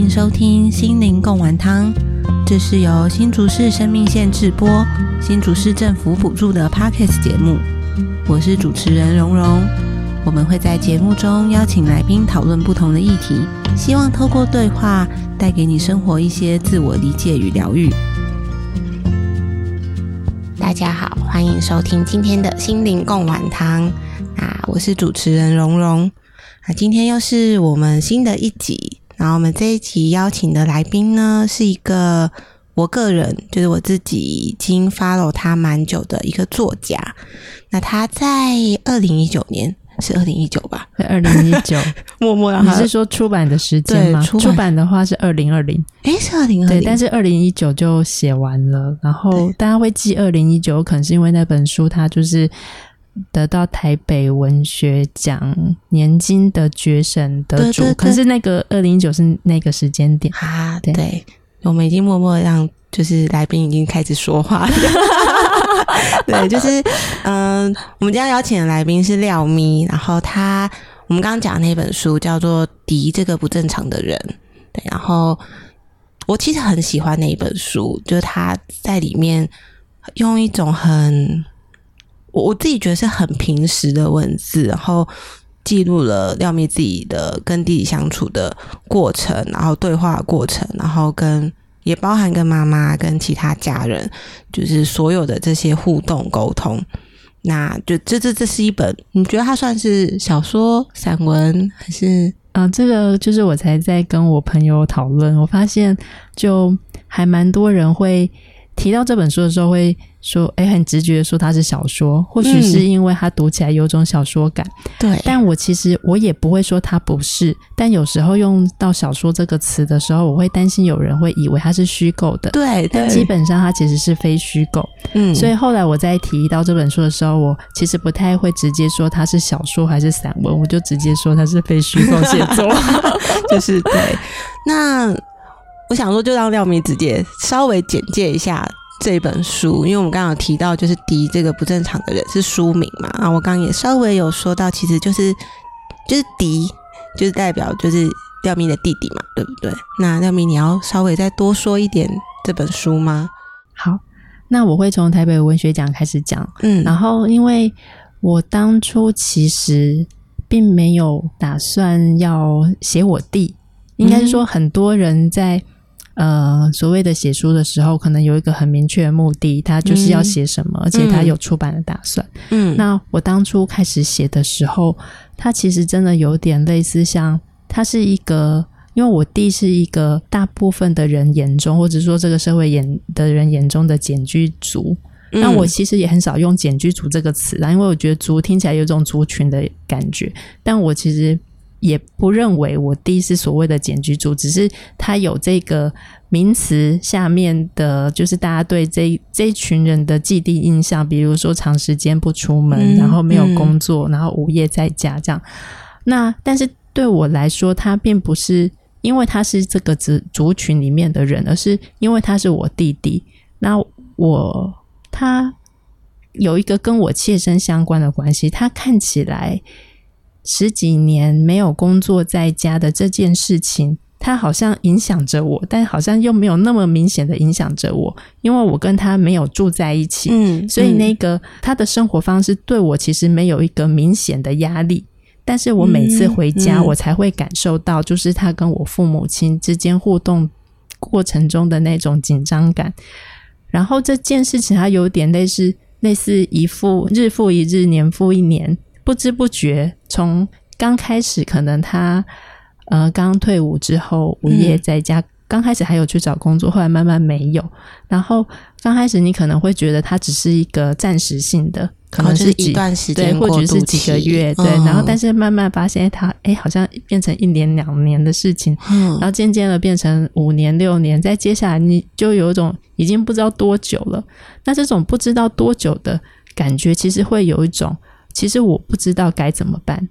迎收听心灵共丸汤，这是由新竹市生命线制播、新竹市政府补助的 Podcast 节目。我是主持人蓉蓉，我们会在节目中邀请来宾讨论不同的议题，希望透过对话带给你生活一些自我理解与疗愈。大家好，欢迎收听今天的心灵共丸汤啊，我是主持人蓉蓉啊，今天又是我们新的一集。然后我们这一集邀请的来宾呢，是一个我个人就是我自己已经 follow 他蛮久的一个作家。那他在二零一九年是二零一九吧？二零一九，默默你是说出版的时间吗？出版的话是二零二零，哎，是二零二零，对，但是二零一九就写完了。然后大家会记二零一九，可能是因为那本书它就是。得到台北文学奖年金的决审得主，可是那个二零一九是那个时间点啊。对，我们已经默默让就是来宾已经开始说话了。对，就是嗯，我们今天邀请的来宾是廖咪，然后他我们刚刚讲那本书叫做《敌这个不正常的人》。对，然后我其实很喜欢那一本书，就是他在里面用一种很。我自己觉得是很平实的文字，然后记录了廖咪自己的跟弟弟相处的过程，然后对话过程，然后跟也包含跟妈妈跟其他家人，就是所有的这些互动沟通。那就这这这是一本，你觉得它算是小说、散文还是啊？这个就是我才在跟我朋友讨论，我发现就还蛮多人会。提到这本书的时候，会说：“哎，很直觉说它是小说，或许是因为它读起来有种小说感。”对，但我其实我也不会说它不是。但有时候用到“小说”这个词的时候，我会担心有人会以为它是虚构的。对，但基本上它其实是非虚构。嗯，所以后来我在提到这本书的时候，我其实不太会直接说它是小说还是散文，我就直接说它是非虚构写作。就是对，那。我想说，就让廖明直接稍微简介一下这本书，因为我们刚刚提到就是“敌这个不正常的人”是书名嘛，啊，我刚刚也稍微有说到，其实就是就是“敌”就是代表就是廖明的弟弟嘛，对不对？那廖明，你要稍微再多说一点这本书吗？好，那我会从台北文学奖开始讲，嗯，然后因为我当初其实并没有打算要写我弟，应该是说很多人在。呃，所谓的写书的时候，可能有一个很明确的目的，他就是要写什么，而且他有出版的打算。嗯，那我当初开始写的时候，他其实真的有点类似，像他是一个，因为我弟是一个大部分的人眼中，或者说这个社会眼的人眼中的简居族。那我其实也很少用简居族这个词啦，因为我觉得族听起来有种族群的感觉，但我其实。也不认为我弟是所谓的简居族，只是他有这个名词下面的，就是大家对这这群人的既定印象，比如说长时间不出门，然后没有工作，然后无业在家这样。那但是对我来说，他并不是因为他是这个族族群里面的人，而是因为他是我弟弟。那我他有一个跟我切身相关的关系，他看起来。十几年没有工作在家的这件事情，它好像影响着我，但好像又没有那么明显的影响着我，因为我跟他没有住在一起，嗯，所以那个他的生活方式对我其实没有一个明显的压力，但是我每次回家，我才会感受到，就是他跟我父母亲之间互动过程中的那种紧张感，然后这件事情它有点类似类似一复日复一日，年复一年。不知不觉，从刚开始可能他呃刚退伍之后，无业在家，刚开始还有去找工作，后来慢慢没有。然后刚开始你可能会觉得他只是一个暂时性的，可能是一段时间，对，或者是几个月，对。然后但是慢慢发现他哎，好像变成一年两年的事情，嗯然后渐渐的变成五年六年，再接下来你就有一种已经不知道多久了。那这种不知道多久的感觉，其实会有一种。其实我不知道该怎么办。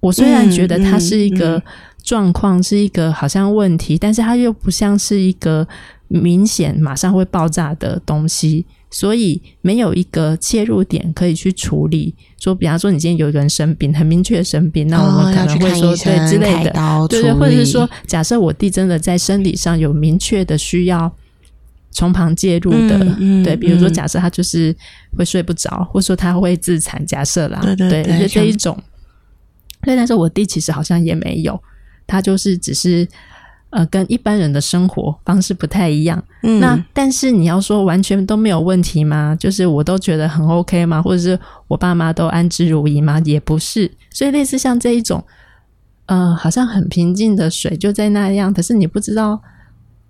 我虽然觉得它是一个状况，是一个好像问题，但是它又不像是一个明显马上会爆炸的东西，所以没有一个切入点可以去处理。说，比方说你今天有一个人生病，很明确生病，那我们可能会说对之类的，对对，或者是说，假设我弟真的在生理上有明确的需要从旁介入的，对，比如说假设他就是会睡不着，或者说他会自残，假设啦，对对对，这一种。对，但是我弟其实好像也没有，他就是只是。呃，跟一般人的生活方式不太一样。嗯，那但是你要说完全都没有问题吗？就是我都觉得很 OK 吗？或者是我爸妈都安之如饴吗？也不是。所以类似像这一种，呃，好像很平静的水就在那样，可是你不知道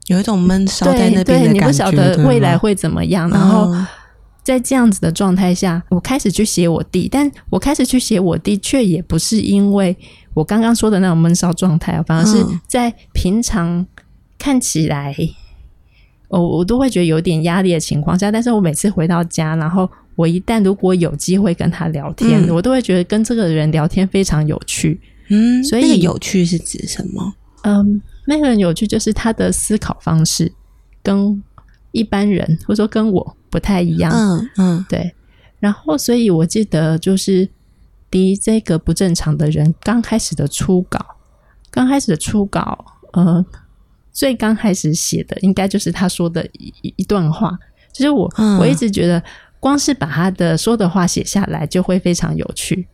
有一种闷烧在那边你不晓得未来会怎么样。然后在这样子的状态下，我开始去写我弟，但我开始去写我弟，却也不是因为。我刚刚说的那种闷烧状态啊，反而是在平常看起来，我我都会觉得有点压力的情况下，但是我每次回到家，然后我一旦如果有机会跟他聊天，我都会觉得跟这个人聊天非常有趣。嗯，所以有趣是指什么？嗯，那个人有趣就是他的思考方式跟一般人或者说跟我不太一样。嗯嗯，对。然后，所以我记得就是。第这个不正常的人刚开始的初稿，刚开始的初稿，呃，最刚开始写的应该就是他说的一一段话。其实我我一直觉得，光是把他的说的话写下来，就会非常有趣。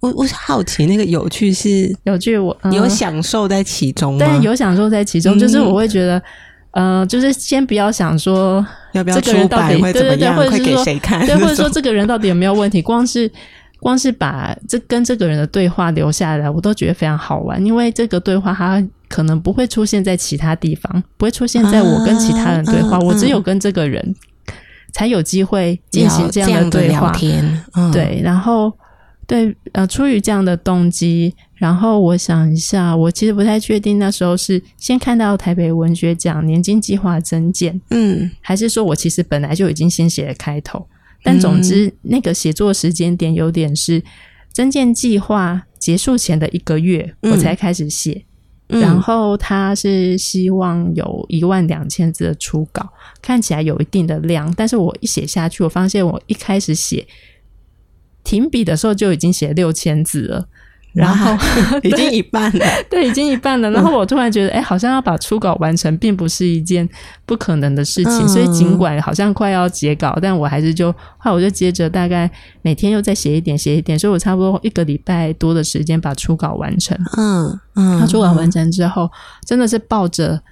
我我好奇，那个有趣是有趣，我有享受在其中吗？有享受在其中，就是我会觉得，呃，就是先不要想说要不要这个人到底对对对，或者是说对，或者说这个人到底有没有问题，光是。光是把这跟这个人的对话留下来，我都觉得非常好玩。因为这个对话，它可能不会出现在其他地方，不会出现在我跟其他人对话。我只有跟这个人才有机会进行这样的对话。对，然后对呃，出于这样的动机，然后我想一下，我其实不太确定那时候是先看到台北文学奖年金计划增建，嗯，还是说我其实本来就已经先写了开头。但总之，那个写作时间点有点是增建计划结束前的一个月，我才开始写。然后他是希望有一万两千字的初稿，看起来有一定的量。但是我一写下去，我发现我一开始写停笔的时候就已经写六千字了。然后 已经一半了，对，已经一半了。然后我突然觉得，哎，好像要把初稿完成，并不是一件不可能的事情。所以尽管好像快要截稿，但我还是就后来我就接着大概每天又再写一点，写一点。所以我差不多一个礼拜多的时间把初稿完成。嗯嗯，初稿完成之后，真的是抱着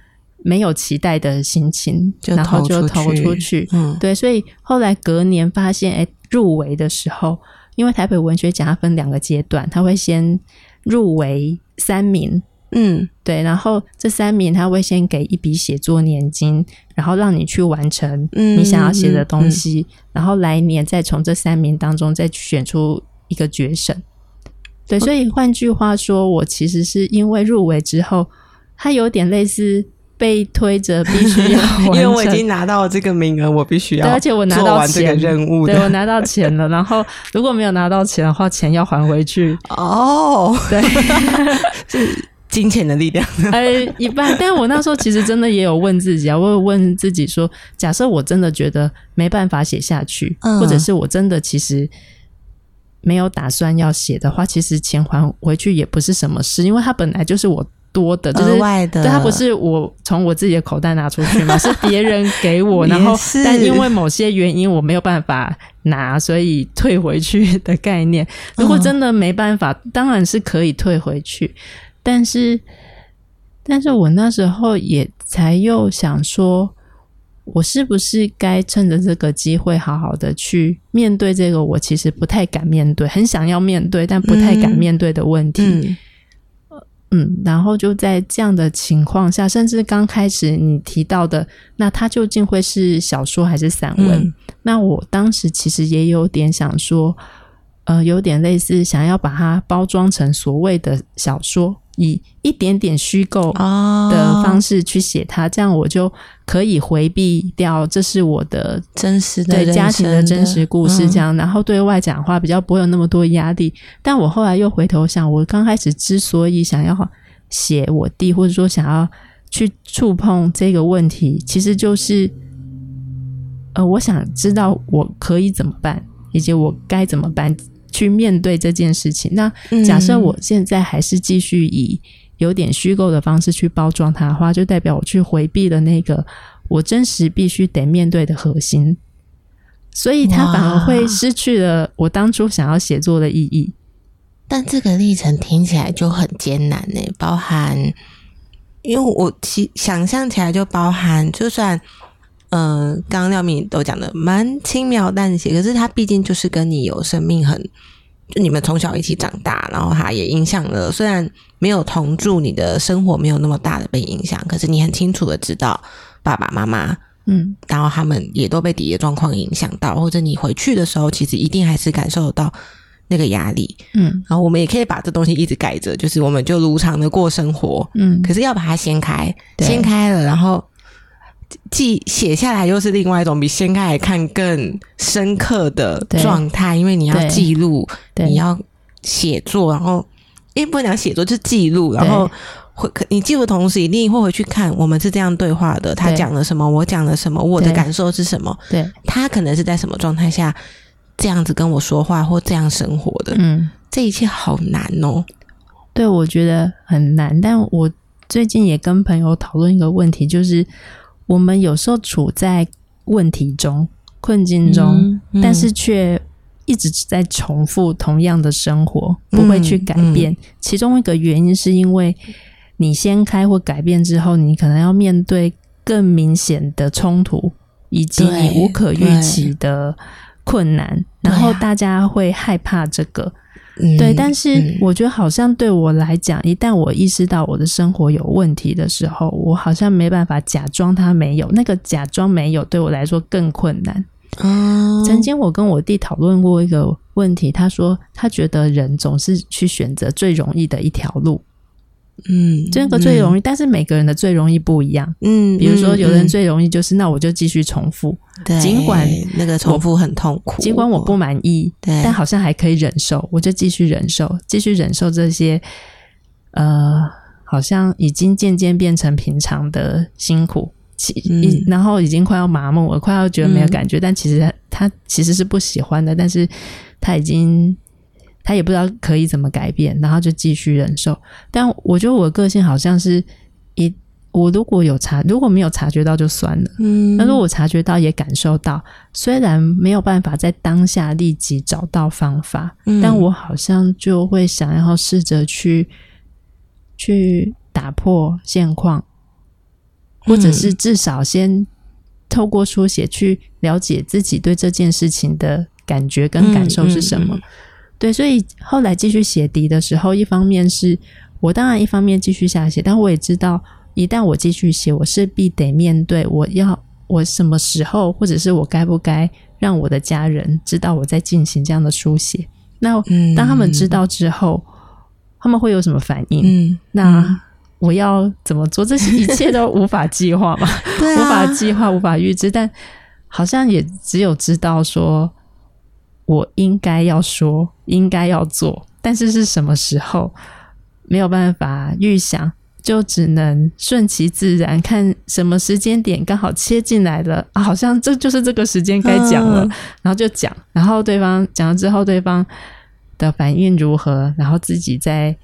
没有期待的心情，然后就投出去。嗯，对。所以后来隔年发现，哎，入围的时候。因为台北文学奖它分两个阶段，它会先入围三名，嗯，对，然后这三名他会先给一笔写作年金，然后让你去完成你想要写的东西，然后来年再从这三名当中再选出一个决审。对，所以换句话说，我其实是因为入围之后，它有点类似。被推着必须要，因为我已经拿到了这个名额，我必须要。对，而且我拿到这个任务，对我拿到钱了。然后如果没有拿到钱的话，钱要还回去。哦，对，是金钱的力量。哎，一半。但我那时候其实真的也有问自己啊，我有问自己说：假设我真的觉得没办法写下去，或者是我真的其实没有打算要写的话，其实钱还回去也不是什么事，因为它本来就是我。多的，就是对它不是我从我自己的口袋拿出去嘛，是别人给我，然后但因为某些原因我没有办法拿，所以退回去。的概念。如果真的没办法，当然是可以退回去，但是，但是我那时候也才又想说，我是不是该趁着这个机会，好好的去面对这个我其实不太敢面对，很想要面对但不太敢面对的问题。嗯，然后就在这样的情况下，甚至刚开始你提到的，那它究竟会是小说还是散文？那我当时其实也有点想说，呃，有点类似想要把它包装成所谓的小说。以一点点虚构的方式去写它，这样我就可以回避掉这是我的真实的对家庭的真实故事，这样，然后对外讲话比较不会有那么多压力。但我后来又回头想，我刚开始之所以想要写我弟，或者说想要去触碰这个问题，其实就是，呃，我想知道我可以怎么办，以及我该怎么办。去面对这件事情。那假设我现在还是继续以有点虚构的方式去包装它的话，就代表我去回避了那个我真实必须得面对的核心，所以它反而会失去了我当初想要写作的意义。但这个历程听起来就很艰难呢，包含，因为我其想象起来就包含，就算，嗯，刚刚廖敏都讲的蛮轻描淡写，可是他毕竟就是跟你有生命很，就你们从小一起长大，然后他也影响了，虽然没有同住，你的生活没有那么大的被影响，可是你很清楚的知道爸爸妈妈，嗯，然后他们也都被底下状况影响到，或者你回去的时候，其实一定还是感受得到。那个压力，嗯，然后我们也可以把这东西一直盖着，就是我们就如常的过生活，嗯，可是要把它掀开，掀开了，然后记写下来，又是另外一种比掀开来看更深刻的状态，因为你要记录，你要写作，然后因为不能讲写作，就是记录，然后会你记录同时，一定会回去看我们是这样对话的，他讲了什么，我讲了什么，我的感受是什么，对他可能是在什么状态下。这样子跟我说话或这样生活的，嗯，这一切好难哦。对，我觉得很难。但我最近也跟朋友讨论一个问题，就是我们有时候处在问题中、困境中，但是却一直在重复同样的生活，不会去改变。其中一个原因是因为你先开或改变之后，你可能要面对更明显的冲突，以及你无可预期的。困难，然后大家会害怕这个，对。但是我觉得好像对我来讲，一旦我意识到我的生活有问题的时候，我好像没办法假装它没有。那个假装没有，对我来说更困难。曾经我跟我弟讨论过一个问题，他说他觉得人总是去选择最容易的一条路。嗯，这个最容易，但是每个人的最容易不一样。嗯，比如说有人最容易就是，那我就继续重复，尽管那个重复很痛苦，尽管我不满意，但好像还可以忍受，我就继续忍受，继续忍受这些，呃，好像已经渐渐变成平常的辛苦，其然后已经快要麻木了，快要觉得没有感觉，但其实他其实是不喜欢的，但是他已经。他也不知道可以怎么改变，然后就继续忍受。但我觉得我的个性好像是一，我如果有察，如果没有察觉到就算了。嗯，那如果我察觉到也感受到，虽然没有办法在当下立即找到方法，但我好像就会想要试着去去打破现况，或者是至少先透过书写去了解自己对这件事情的感觉跟感受是什么。对，所以后来继续写笛的时候，一方面是我当然一方面继续下写，但我也知道，一旦我继续写，我势必得面对我要我什么时候，或者是我该不该让我的家人知道我在进行这样的书写。那当他们知道之后，他们会有什么反应？嗯，那我要怎么做？这些一切都无法计划嘛？对，无法计划，无法预知，但好像也只有知道说。我应该要说，应该要做，但是是什么时候没有办法预想，就只能顺其自然，看什么时间点刚好切进来了，啊好像这就是这个时间该讲了，然后就讲，然后对方讲了之后，对方的反应如何，然后自己再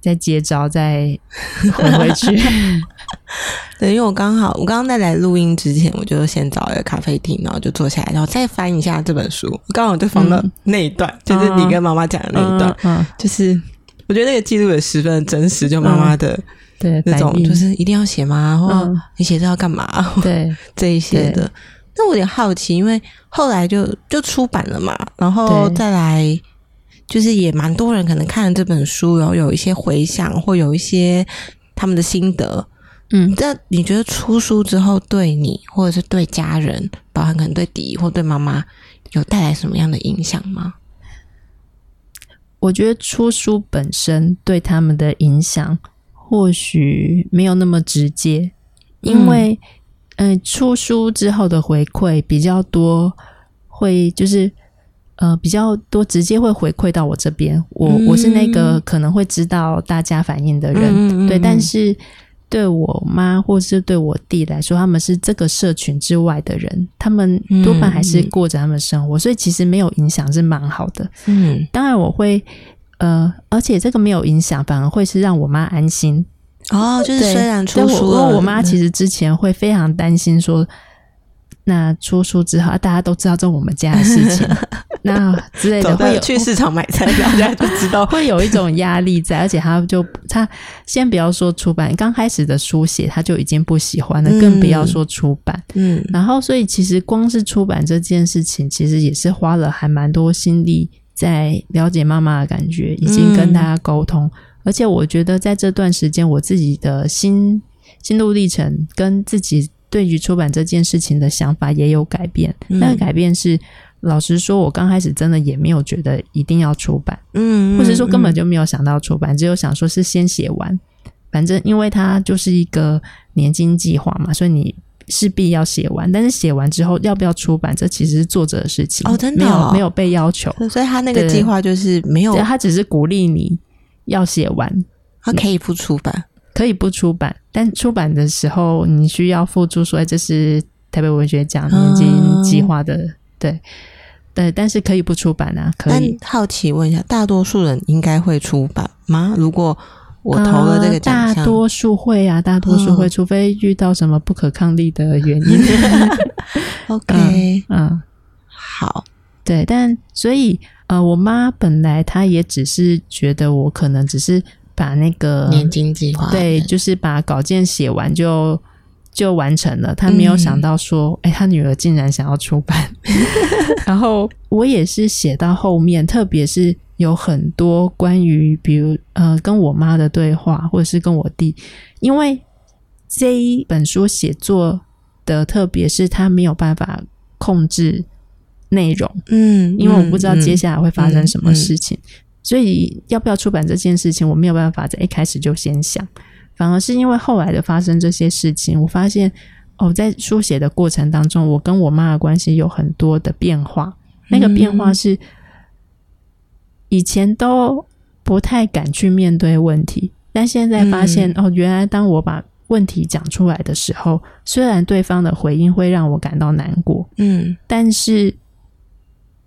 再接招，再 回回去。对，因为我刚好，我刚刚在来录音之前，我就先找一个咖啡厅，然后就坐下来，然后再翻一下这本书。刚好就翻到那一段，就是你跟妈妈讲的那一段。嗯，就是我觉得那个记录也十分真实，就妈妈的对那种，就是一定要写吗？或你写这要干嘛？对 这一些的。那我有点好奇，因为后来就就出版了嘛，然后再来就是也蛮多人可能看了这本书，然后有一些回想，或有一些他们的心得。嗯，那你觉得出书之后对你，或者是对家人，包含可能对迪或对妈妈，有带来什么样的影响吗？我觉得出书本身对他们的影响或许没有那么直接，因为嗯，出书之后的回馈比较多，会就是呃比较多直接会回馈到我这边，我我是那个可能会知道大家反应的人，对，但是。对我妈或是对我弟来说，他们是这个社群之外的人，他们多半还是过着他们生活，所以其实没有影响是蛮好的。嗯，当然我会，呃，而且这个没有影响，反而会是让我妈安心。哦，就是虽然出书了，我妈其实之前会非常担心说。那出书之后，大家都知道这我们家的事情，那之类的会有去市场买菜，大家就知道 会有一种压力在，而且他就他先不要说出版，刚开始的书写他就已经不喜欢了，更不要说出版。嗯，然后所以其实光是出版这件事情，其实也是花了还蛮多心力在了解妈妈的感觉，已经跟大家沟通，而且我觉得在这段时间，我自己的心心路历程跟自己。对于出版这件事情的想法也有改变，那个改变是，老实说，我刚开始真的也没有觉得一定要出版，嗯，或者说根本就没有想到出版，只有想说是先写完，反正因为它就是一个年金计划嘛，所以你势必要写完。但是写完之后要不要出版，这其实是作者的事情哦，真的没有没有被要求，所以他那个计划就是没有，他只是鼓励你要写完，他可以不出版。可以不出版，但出版的时候你需要付出，说这是台北文学奖年金计划的，对对，但是可以不出版啊。可以好奇问一下，大多数人应该会出版吗？如果我投了这个奖项，大多数会啊，大多数会，除非遇到什么不可抗力的原因。OK，嗯，好，对，但所以呃，我妈本来她也只是觉得我可能只是。把那个年金计划对，就是把稿件写完就就完成了。他没有想到说，哎，他女儿竟然想要出版。然后我也是写到后面，特别是有很多关于，比如呃，跟我妈的对话，或者是跟我弟，因为这一本书写作的，特别是他没有办法控制内容，嗯，因为我不知道接下来会发生什么事情。所以要不要出版这件事情，我没有办法在一开始就先想，反而是因为后来的发生这些事情，我发现哦，在书写的过程当中，我跟我妈的关系有很多的变化。那个变化是以前都不太敢去面对问题，但现在发现哦，原来当我把问题讲出来的时候，虽然对方的回应会让我感到难过，嗯，但是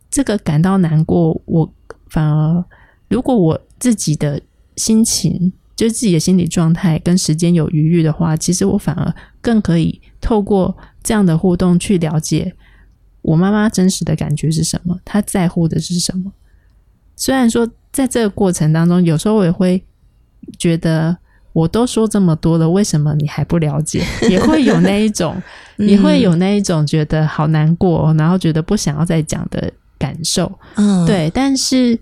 这个感到难过，我反而。如果我自己的心情，就是自己的心理状态跟时间有余裕的话，其实我反而更可以透过这样的互动去了解我妈妈真实的感觉是什么，她在乎的是什么。虽然说在这个过程当中，有时候我也会觉得，我都说这么多了，为什么你还不了解？也会有那一种，也会有那一种觉得好难过，然后觉得不想要再讲的感受。嗯，对，但是。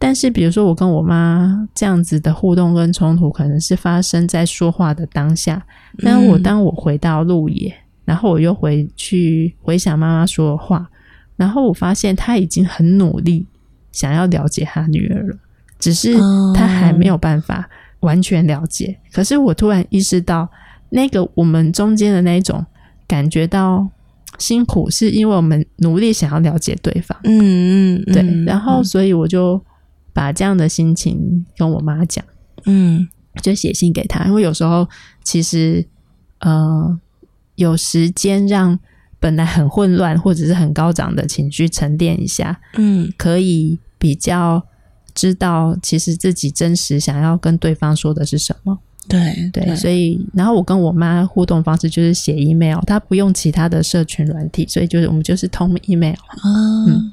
但是，比如说我跟我妈这样子的互动跟冲突，可能是发生在说话的当下。但我当我回到路野，然后我又回去回想妈妈说的话，然后我发现她已经很努力想要了解她女儿了，只是她还没有办法完全了解。可是我突然意识到，那个我们中间的那种感觉到辛苦，是因为我们努力想要了解对方。嗯嗯，对。然后，所以我就。把这样的心情跟我妈讲，嗯，就写信给她，因为有时候其实，呃，有时间让本来很混乱或者是很高涨的情绪沉淀一下，嗯，可以比较知道其实自己真实想要跟对方说的是什么。对对，所以然后我跟我妈互动方式就是写 email，她不用其他的社群软体，所以就是我们就是通 email 嗯。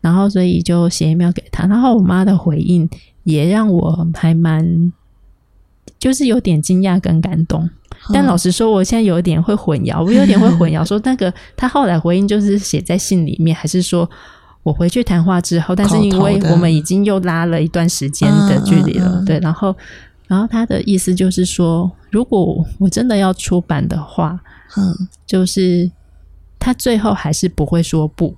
然后，所以就写 email 给他。然后我妈的回应也让我还蛮，就是有点惊讶跟感动。但老实说，我现在有点会混淆，我有点会混淆，说那个他后来回应就是写在信里面，还是说我回去谈话之后？但是因为我们已经又拉了一段时间的距离了，对。然后，然后他的意思就是说，如果我真的要出版的话，嗯，就是他最后还是不会说不。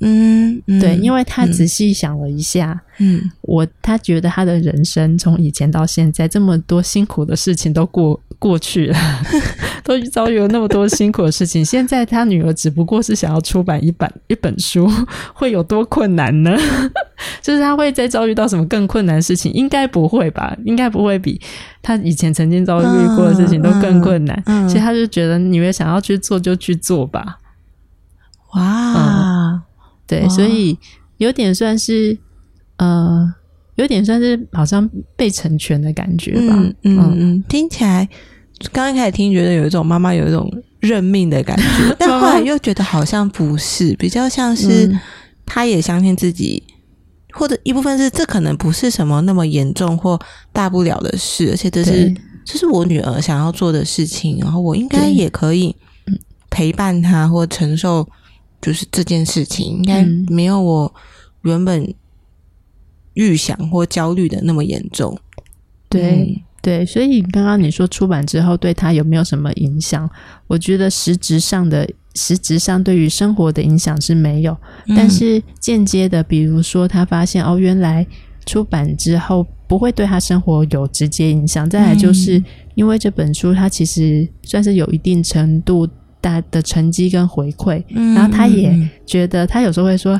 嗯，对，因为他仔细想了一下，嗯，我他觉得他的人生从以前到现在这么多辛苦的事情都过过去了，都遭遇了那么多辛苦的事情，现在他女儿只不过是想要出版一本一本书，会有多困难呢？就是他会再遭遇到什么更困难的事情？应该不会吧？应该不会比他以前曾经遭遇过的事情都更困难。所以他就觉得女儿想要去做就去做吧。哇，对，所以有点算是呃，有点算是好像被成全的感觉吧。嗯嗯，听起来刚刚开始听觉得有一种妈妈有一种认命的感觉，但后来又觉得好像不是，比较像是她也相信自己，或者一部分是这可能不是什么那么严重或大不了的事，而且这是这是我女儿想要做的事情，然后我应该也可以陪伴她或承受。就是这件事情应该没有我原本预想或焦虑的那么严重。对对，所以刚刚你说出版之后对他有没有什么影响？我觉得实质上的实质上对于生活的影响是没有，但是间接的，比如说他发现哦，原来出版之后不会对他生活有直接影响。再来就是因为这本书，它其实算是有一定程度。大的成绩跟回馈，然后他也觉得，他有时候会说，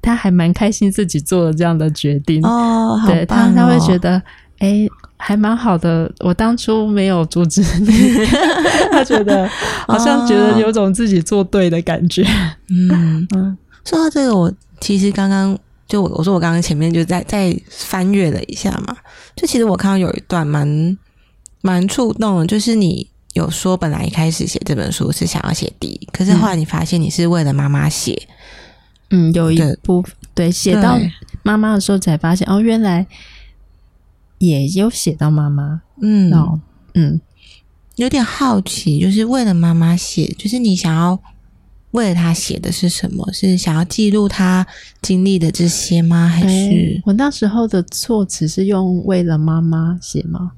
他还蛮开心自己做了这样的决定哦。对他，他会觉得，哎，还蛮好的。我当初没有阻止你，他觉得好像觉得有种自己做对的感觉。嗯 嗯，说到这个，我其实刚刚就我说我刚刚前面就在在翻阅了一下嘛，就其实我看到有一段蛮蛮触动的，就是你。有说本来一开始写这本书是想要写第一，可是后来你发现你是为了妈妈写，嗯，有一部分对写到妈妈的时候才发现哦，原来也有写到妈妈，嗯，嗯，有点好奇，就是为了妈妈写，就是你想要为了她写的是什么？是想要记录她经历的这些吗？还是？我那时候的措辞是用为了妈妈写吗？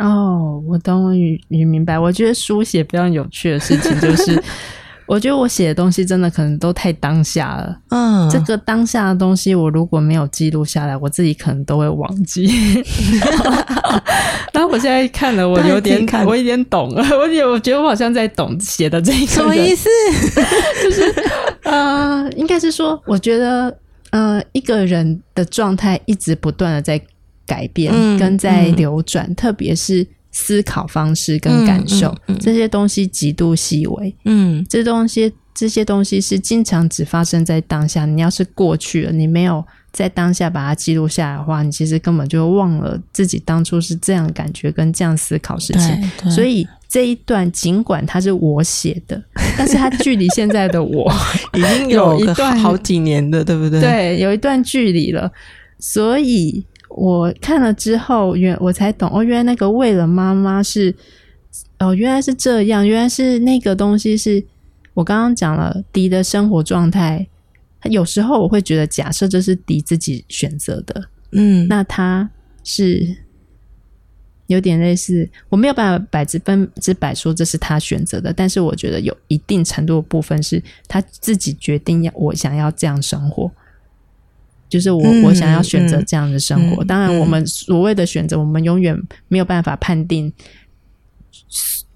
哦，我终于你明白。我觉得书写非常有趣的事情，就是 我觉得我写的东西真的可能都太当下了。嗯，这个当下的东西，我如果没有记录下来，我自己可能都会忘记。然后我现在看了，我有点，我有点懂了。我有我觉得我好像在懂写的这个什么意思？就是呃，应该是说，我觉得呃，一个人的状态一直不断的在。改变跟在流转，特别是思考方式跟感受这些东西极度细微。嗯，这东西这些东西是经常只发生在当下。你要是过去了，你没有在当下把它记录下来的话，你其实根本就忘了自己当初是这样感觉跟这样思考事情。所以这一段尽管它是我写的，但是它距离现在的我 已经有一段好几年的，对不对？对，有一段距离了，所以。我看了之后，原我才懂哦，原来那个为了妈妈是哦，原来是这样，原来是那个东西是我刚刚讲了迪的生活状态。有时候我会觉得，假设这是迪自己选择的，嗯，那他是有点类似，我没有办法百分之百说这是他选择的，但是我觉得有一定程度的部分是他自己决定要我想要这样生活。就是我，我想要选择这样的生活。当然，我们所谓的选择，我们永远没有办法判定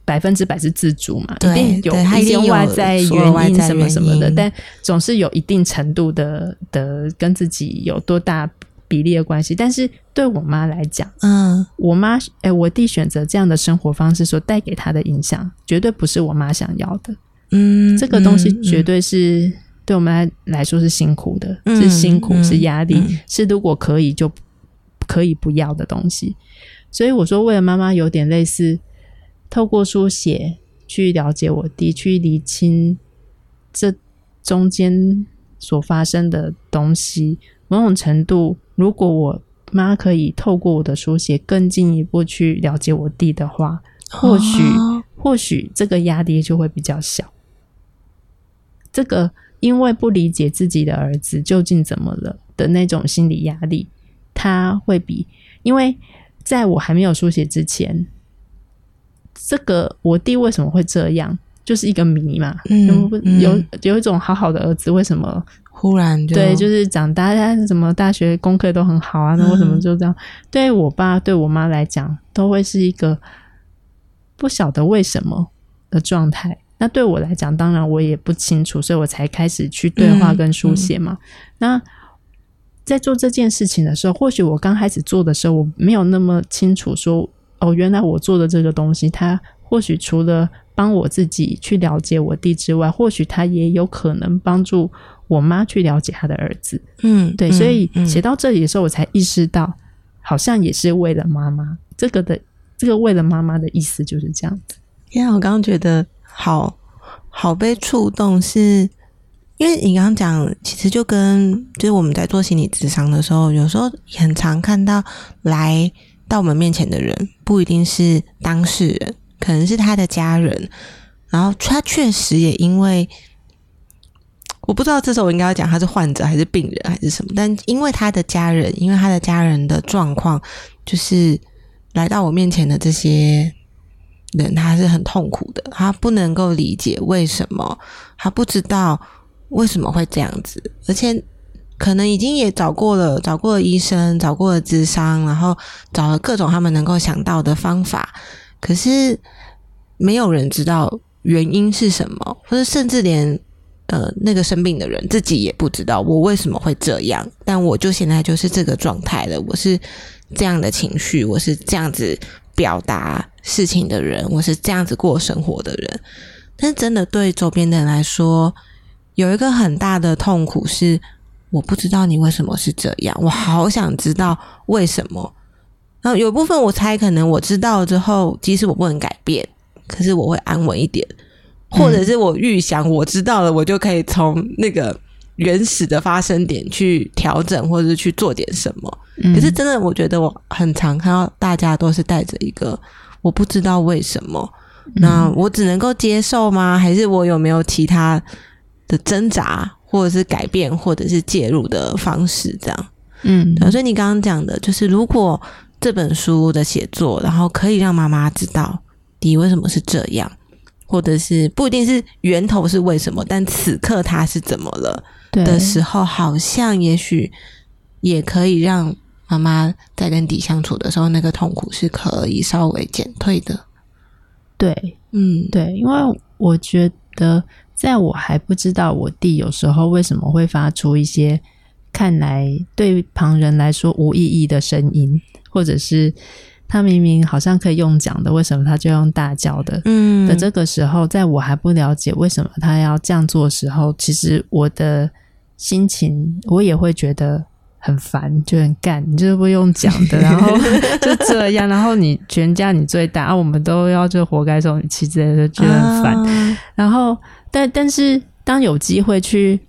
百分之百是自主嘛，一定有一些外在原因什么什么的。但总是有一定程度的的跟自己有多大比例的关系。但是对我妈来讲，嗯，我妈哎，我弟选择这样的生活方式所带给他的影响，绝对不是我妈想要的。嗯，这个东西绝对是。对我们来来说是辛苦的，是辛苦，是压力，是如果可以就可以不要的东西。所以我说，为了妈妈有点类似，透过书写去了解我弟，去理清这中间所发生的东西。某种程度，如果我妈可以透过我的书写更进一步去了解我弟的话，或许或许这个压力就会比较小。这个。因为不理解自己的儿子究竟怎么了的那种心理压力，他会比因为在我还没有书写之前，这个我弟为什么会这样，就是一个谜嘛。嗯，有有一种好好的儿子，为什么忽然对，就是长大他什么大学功课都很好啊，那为什么就这样？对我爸对我妈来讲，都会是一个不晓得为什么。的状态。那对我来讲，当然我也不清楚，所以我才开始去对话跟书写嘛。那在做这件事情的时候，或许我刚开始做的时候，我没有那么清楚说，哦，原来我做的这个东西，它或许除了帮我自己去了解我弟之外，或许他也有可能帮助我妈去了解他的儿子。嗯，对，所以写到这里的时候，我才意识到，好像也是为了妈妈。这个的这个为了妈妈的意思就是这样子。因为我刚刚觉得。好好被触动，是因为你刚刚讲，其实就跟就是我们在做心理智商的时候，有时候很常看到来到我们面前的人，不一定是当事人，可能是他的家人，然后他确实也因为我不知道这时候我应该要讲他是患者还是病人还是什么，但因为他的家人，因为他的家人的状况，就是来到我面前的这些。人他是很痛苦的，他不能够理解为什么，他不知道为什么会这样子，而且可能已经也找过了，找过了医生，找过了智商，然后找了各种他们能够想到的方法，可是没有人知道原因是什么，或者甚至连呃那个生病的人自己也不知道我为什么会这样，但我就现在就是这个状态了，我是这样的情绪，我是这样子。表达事情的人，我是这样子过生活的人，但是真的对周边的人来说，有一个很大的痛苦是，我不知道你为什么是这样，我好想知道为什么。然后有部分我猜，可能我知道了之后，即使我不能改变，可是我会安稳一点，或者是我预想我知道了，我就可以从那个。原始的发生点去调整，或者是去做点什么。可是真的，我觉得我很常看到大家都是带着一个我不知道为什么，那我只能够接受吗？还是我有没有其他的挣扎，或者是改变，或者是介入的方式？这样，嗯，所以你刚刚讲的就是，如果这本书的写作，然后可以让妈妈知道你为什么是这样，或者是不一定是源头是为什么，但此刻他是怎么了？的时候，好像也许也可以让妈妈在跟弟相处的时候，那个痛苦是可以稍微减退的。对，嗯，对，因为我觉得，在我还不知道我弟有时候为什么会发出一些看来对旁人来说无意义的声音，或者是他明明好像可以用讲的，为什么他就用大叫的？嗯，的这个时候，在我还不了解为什么他要这样做的时候，其实我的。心情我也会觉得很烦，就很干，你就是不用讲的，然后 就这样，然后你全家你最大，啊，我们都要就活该受你气之类的，就很烦。然后，但但是当有机会去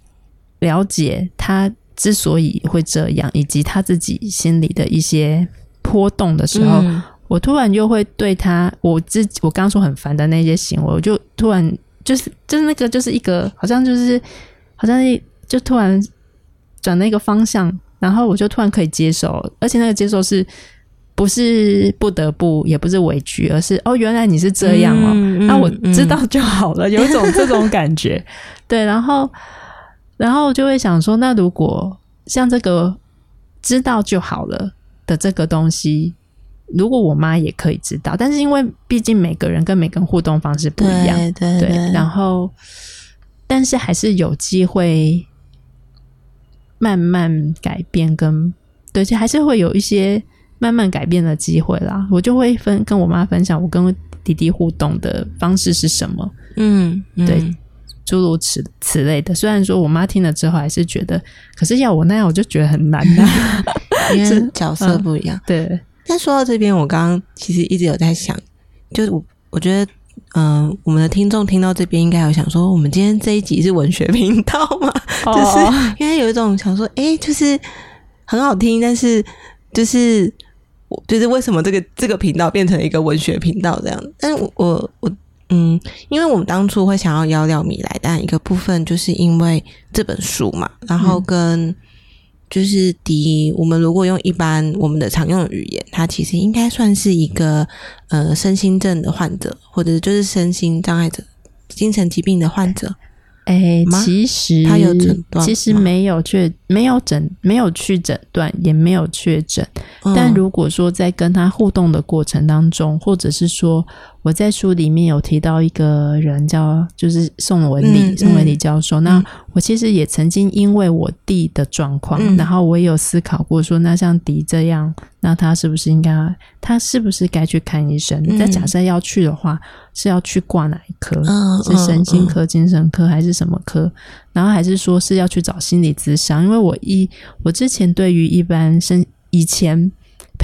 了解他之所以会这样，以及他自己心里的一些波动的时候，我突然又会对他，我自己我刚刚说很烦的那些行为，我就突然就是就是那个就是一个好像就是好像是。就突然转了一个方向，然后我就突然可以接受，而且那个接受是不是不得不，也不是委屈，而是哦，原来你是这样哦，那我知道就好了，有一种这种感觉。对，然后然后就会想说，那如果像这个知道就好了的这个东西，如果我妈也可以知道，但是因为毕竟每个人跟每个人互动方式不一样，对对，然后但是还是有机会。慢慢改变，跟对，就还是会有一些慢慢改变的机会啦。我就会分跟我妈分享，我跟弟弟互动的方式是什么。嗯，对，诸如此此类的。虽然说我妈听了之后还是觉得，可是要我那样，我就觉得很难 呐，因为角色不一样。对。但说到这边，我刚刚其实一直有在想，就是我我觉得。嗯，我们的听众听到这边应该有想说，我们今天这一集是文学频道吗？就是因为有一种想说，哎，就是很好听，但是就是我就是为什么这个这个频道变成一个文学频道这样？但是我我嗯，因为我们当初会想要邀廖米来，但一个部分就是因为这本书嘛，然后跟。就是第一，我们如果用一般我们的常用的语言，他其实应该算是一个呃身心症的患者，或者就是身心障碍者、精神疾病的患者。哎，其实他有诊断，其实没有确没有诊没有去诊断，也没有确诊。但如果说在跟他互动的过程当中，或者是说我在书里面有提到一个人叫就是宋文礼，宋文礼教授。那我其实也曾经因为我弟的状况，然后我也有思考过说，那像迪这样，那他是不是应该，他是不是该去看医生？那假设要去的话，是要去挂哪一科？是神经科、精神科还是什么科？然后还是说是要去找心理咨商？因为我一我之前对于一般生以前。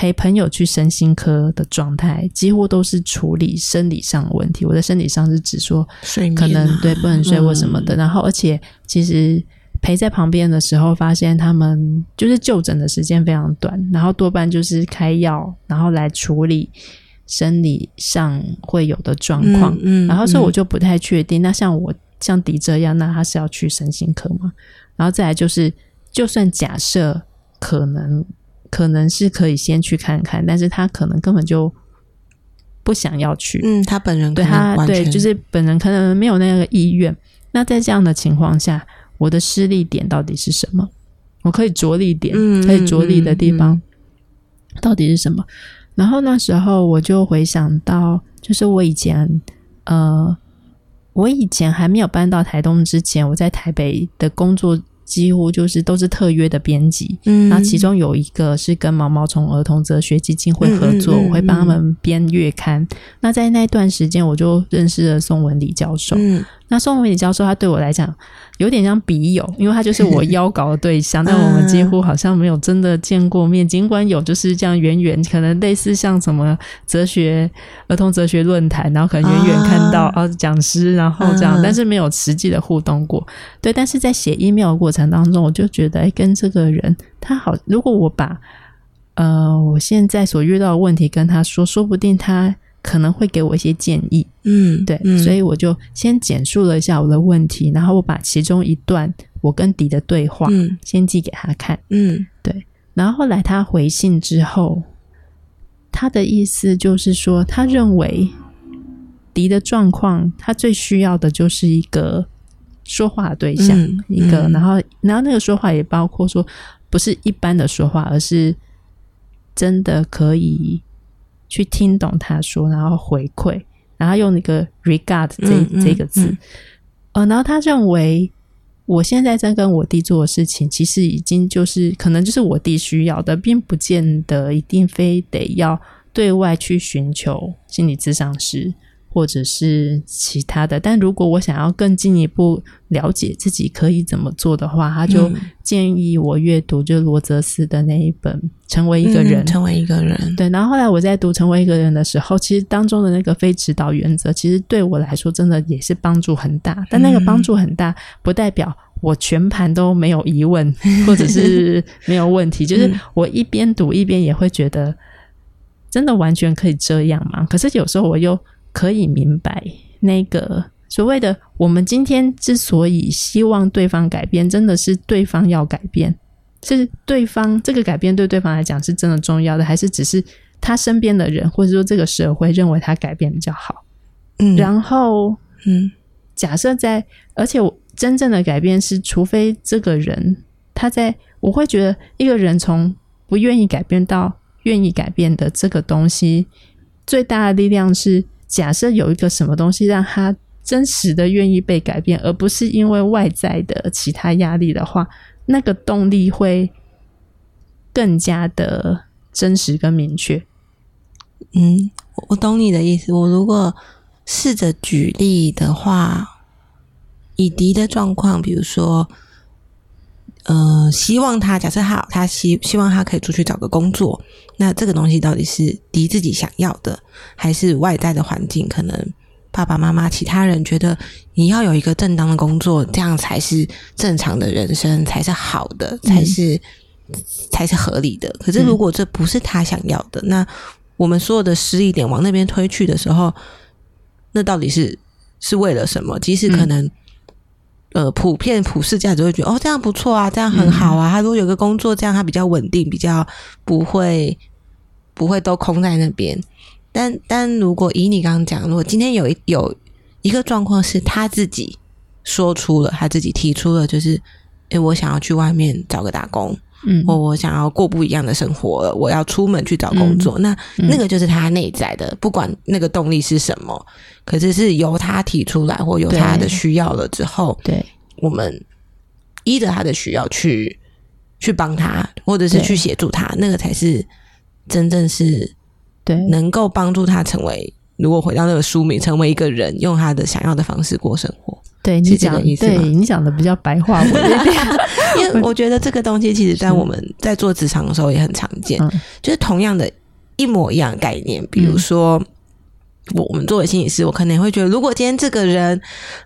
陪朋友去身心科的状态，几乎都是处理生理上的问题。我的生理上是指说，可能对不能睡或什么的。然后，而且其实陪在旁边的时候，发现他们就是就诊的时间非常短，然后多半就是开药，然后来处理生理上会有的状况。嗯，然后所以我就不太确定。那像我像迪这样，那他是要去身心科吗？然后再来就是，就算假设可能。可能是可以先去看看，但是他可能根本就不想要去。嗯，他本人对他对，就是本人可能没有那个意愿。那在这样的情况下，我的失力点到底是什么？我可以着力点，可以着力的地方到底是什么？然后那时候我就回想到，就是我以前呃，我以前还没有搬到台东之前，我在台北的工作。几乎就是都是特约的编辑，嗯，然后其中有一个是跟毛毛虫儿童哲学基金会合作，我会帮他们编月刊。那在那段时间，我就认识了宋文礼教授。嗯，那宋文礼教授他对我来讲。有点像笔友，因为他就是我 邀稿的对象，但我们几乎好像没有真的见过面。尽管有就是这样远远，可能类似像什么哲学儿童哲学论坛，然后可能远远看到啊讲师，然后这样，但是没有实际的互动过。对，但是在写 email 的过程当中，我就觉得，哎，跟这个人他好，如果我把呃我现在所遇到的问题跟他说，说不定他。可能会给我一些建议，嗯，对，所以我就先简述了一下我的问题，然后我把其中一段我跟迪的对话先寄给他看，嗯，对，然后后来他回信之后，他的意思就是说，他认为迪的状况，他最需要的就是一个说话的对象，一个，然后，然后那个说话也包括说，不是一般的说话，而是真的可以。去听懂他说，然后回馈，然后用那个 regard 这这个字，呃，然后他认为我现在在跟我弟做的事情，其实已经就是可能就是我弟需要的，并不见得一定非得要对外去寻求心理咨商师。或者是其他的，但如果我想要更进一步了解自己可以怎么做的话，他就建议我阅读就罗泽斯的那一本《成为一个人》。成为一个人，对。然后后来我在读《成为一个人》的时候，其实当中的那个非指导原则，其实对我来说真的也是帮助很大。但那个帮助很大，不代表我全盘都没有疑问，或者是 没有问题。就是我一边读一边也会觉得，真的完全可以这样吗？可是有时候我又。可以明白那个所谓的我们今天之所以希望对方改变，真的是对方要改变，是对方这个改变对对方来讲是真的重要的，还是只是他身边的人或者说这个社会认为他改变比较好？嗯，然后嗯，假设在，而且我真正的改变是，除非这个人他在，我会觉得一个人从不愿意改变到愿意改变的这个东西，最大的力量是。假设有一个什么东西让他真实的愿意被改变，而不是因为外在的其他压力的话，那个动力会更加的真实跟明确。嗯，我懂你的意思。我如果试着举例的话，以迪的状况，比如说。呃，希望他假设他他希希望他可以出去找个工作，那这个东西到底是离自己想要的，还是外在的环境？可能爸爸妈妈、其他人觉得你要有一个正当的工作，这样才是正常的人生，才是好的，才是才是合理的。可是如果这不是他想要的，那我们所有的失意点往那边推去的时候，那到底是是为了什么？即使可能。呃，普遍普世价值会觉得哦，这样不错啊，这样很好啊。他如果有个工作，这样他比较稳定，比较不会不会都空在那边。但但如果以你刚刚讲，如果今天有一有一个状况是他自己说出了，他自己提出了，就是哎，我想要去外面找个打工，嗯，或我想要过不一样的生活了，我要出门去找工作。那那个就是他内在的，不管那个动力是什么，可是是由他提出来，或有他的需要了之后，对，我们依着他的需要去去帮他，或者是去协助他，那个才是真正是对。能够帮助他成为。如果回到那个书名，成为一个人，用他的想要的方式过生活，对你讲，对你讲的比较白话文一点。因为我觉得这个东西，其实在我们在做职场的时候也很常见，就是同样的一模一样的概念。比如说，我我们作为心理师，我可能会觉得，如果今天这个人，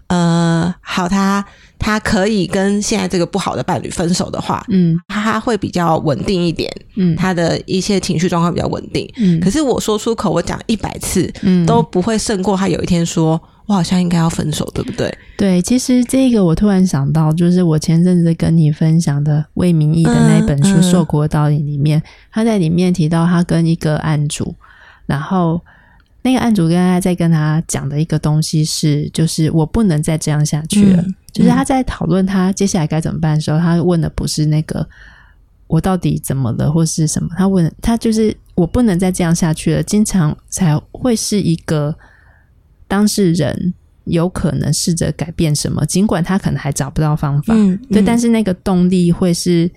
呃，好，他。他可以跟现在这个不好的伴侣分手的话，嗯，他会比较稳定一点，嗯，他的一些情绪状况比较稳定，嗯。可是我说出口，我讲一百次，嗯，都不会胜过他有一天说，我好像应该要分手，对不对？对，其实这个我突然想到，就是我前阵子跟你分享的魏明义的那本书《受苦的道理》里面，他在里面提到他跟一个案主，然后那个案主跟他在跟他讲的一个东西是，就是我不能再这样下去了。就是他在讨论他接下来该怎么办的时候，他问的不是那个我到底怎么了或是什么，他问他就是我不能再这样下去了，经常才会是一个当事人有可能试着改变什么，尽管他可能还找不到方法，对，但是那个动力会是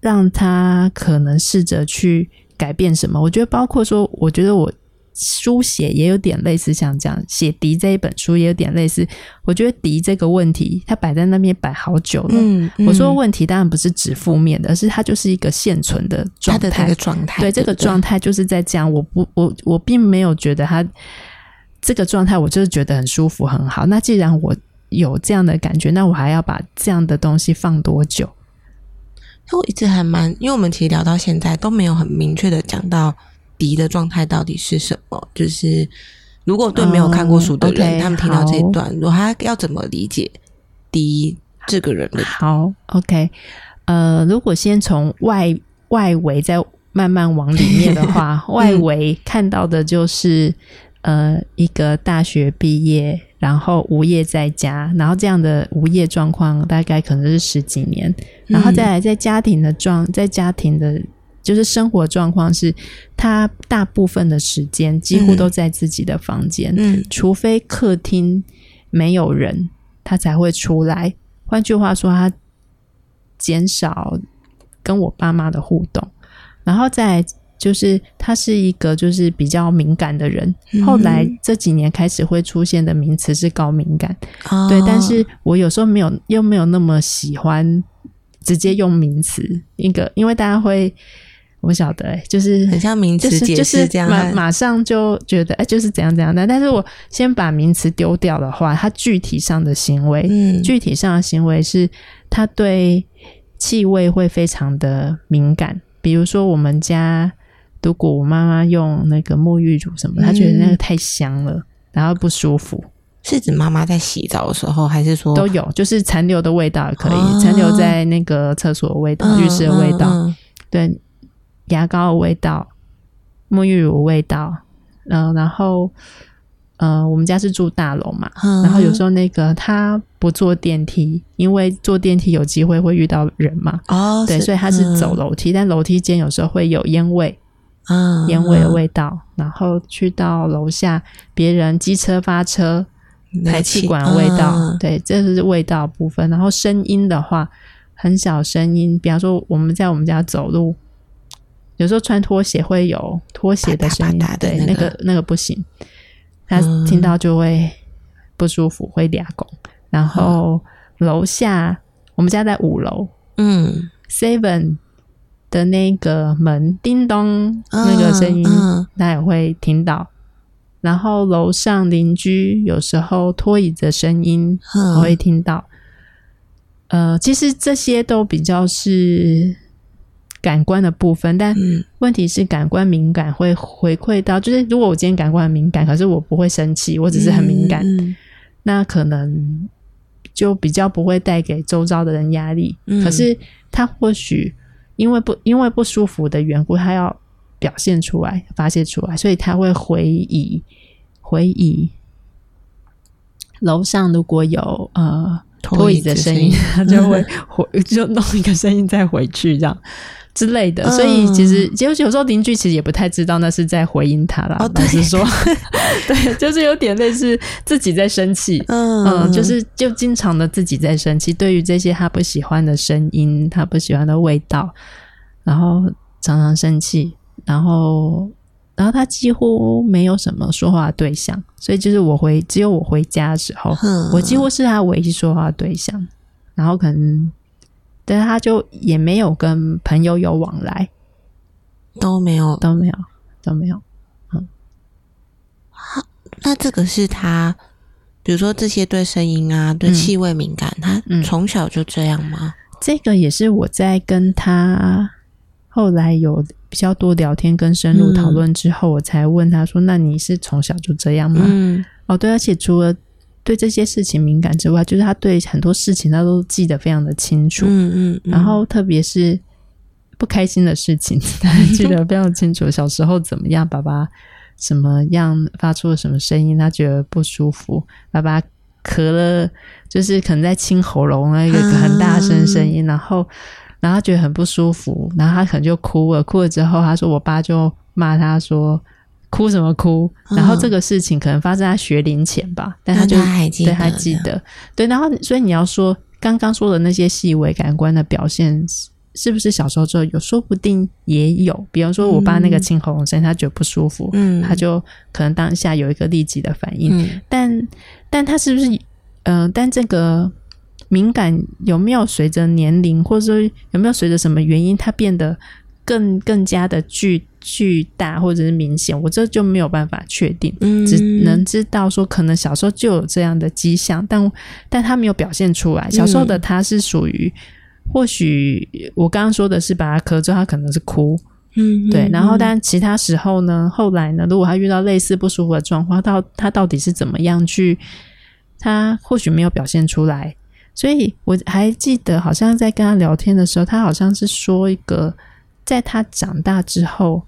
让他可能试着去改变什么。我觉得包括说，我觉得我。书写也有点类似，像这样写“敌”这一本书也有点类似。我觉得“敌”这个问题，它摆在那边摆好久了。嗯，我说问题当然不是指负面的，而是它就是一个现存的状态。状态对这个状态就是在讲，我不，我我并没有觉得它这个状态，我就是觉得很舒服很好。那既然我有这样的感觉，那我还要把这样的东西放多久？我一直还蛮，因为我们其实聊到现在都没有很明确的讲到。敌的状态到底是什么？就是如果对没有看过书的人，他们听到这一段，我还要怎么理解敌这个人？好，OK，呃，如果先从外外围再慢慢往里面的话，外围看到的就是呃一个大学毕业，然后无业在家，然后这样的无业状况大概可能是十几年，然后再来在家庭的状，在家庭的。就是生活状况是，他大部分的时间几乎都在自己的房间，嗯，除非客厅没有人，他才会出来。换句话说，他减少跟我爸妈的互动。然后再就是，他是一个就是比较敏感的人。后来这几年开始会出现的名词是高敏感，对。但是我有时候没有，又没有那么喜欢直接用名词，一个因为大家会。我晓得，就是很像名词解释这样，马马上就觉得哎，就是怎样怎样的。但是我先把名词丢掉的话，他具体上的行为，嗯，具体上的行为是他对气味会非常的敏感。比如说，我们家如果我妈妈用那个沐浴乳什么，她觉得那个太香了，然后不舒服。是指妈妈在洗澡的时候，还是说都有？就是残留的味道也可以，残留在那个厕所的味道、浴室的味道，对。牙膏的味道，沐浴乳味道，嗯，然后，呃，我们家是住大楼嘛，然后有时候那个他不坐电梯，因为坐电梯有机会会遇到人嘛，哦，对，所以他是走楼梯，但楼梯间有时候会有烟味，啊，烟味的味道，然后去到楼下，别人机车发车排气管味道，对，这是味道部分，然后声音的话，很小声音，比方说我们在我们家走路。有时候穿拖鞋会有拖鞋的声音，对，那个。那个不行，他听到就会不舒服，会俩拱。然后楼下，我们家在五楼，嗯，seven 的那个门叮咚那个声音，他也会听到。然后楼上邻居有时候拖椅的声音，我会听到。呃，其实这些都比较是。感官的部分，但问题是感官敏感会回馈到，就是如果我今天感官很敏感，可是我不会生气，我只是很敏感，那可能就比较不会带给周遭的人压力。可是他或许因为不因为不舒服的缘故，他要表现出来、发泄出来，所以他会回忆回忆楼上如果有呃。拖椅子的声音，他 就会回就弄一个声音再回去这样之类的。所以其实就有时候邻居其实也不太知道那是在回应他啦。老实说，对，就是有点类似自己在生气，嗯，就是就经常的自己在生气。对于这些他不喜欢的声音，他不喜欢的味道，然后常常生气，然后。然后他几乎没有什么说话对象，所以就是我回只有我回家的时候，我几乎是他唯一说话对象。然后可能，但是他就也没有跟朋友有往来，都没有，都没有，都没有。嗯，那这个是他，比如说这些对声音啊、对气味敏感，他从小就这样吗？这个也是我在跟他后来有。比较多聊天跟深入讨论之后，我才问他说：“那你是从小就这样吗？”哦，对，而且除了对这些事情敏感之外，就是他对很多事情他都记得非常的清楚。嗯嗯，然后特别是不开心的事情，他记得非常清楚。小时候怎么样，爸爸什么样发出了什么声音，他觉得不舒服。爸爸咳了，就是可能在清喉咙啊，一个很大声声音，然后。然后他觉得很不舒服，然后他可能就哭了。哭了之后，他说：“我爸就骂他说，哭什么哭？”然后这个事情可能发生在学龄前吧，但他就还记得，还记得。对，然后所以你要说刚刚说的那些细微感官的表现，是不是小时候就有？说不定也有。比方说，我爸那个青喉咙声，他觉得不舒服，嗯，他就可能当下有一个立即的反应。但但他是不是？嗯，但这个。敏感有没有随着年龄，或者说有没有随着什么原因，它变得更更加的巨巨大，或者是明显？我这就没有办法确定，只能知道说可能小时候就有这样的迹象，但但他没有表现出来。小时候的他是属于，或许我刚刚说的是把他咳嗽，他可能是哭，嗯，对。然后但其他时候呢，后来呢，如果他遇到类似不舒服的状况，到他到底是怎么样去，他或许没有表现出来。所以我还记得，好像在跟他聊天的时候，他好像是说一个，在他长大之后，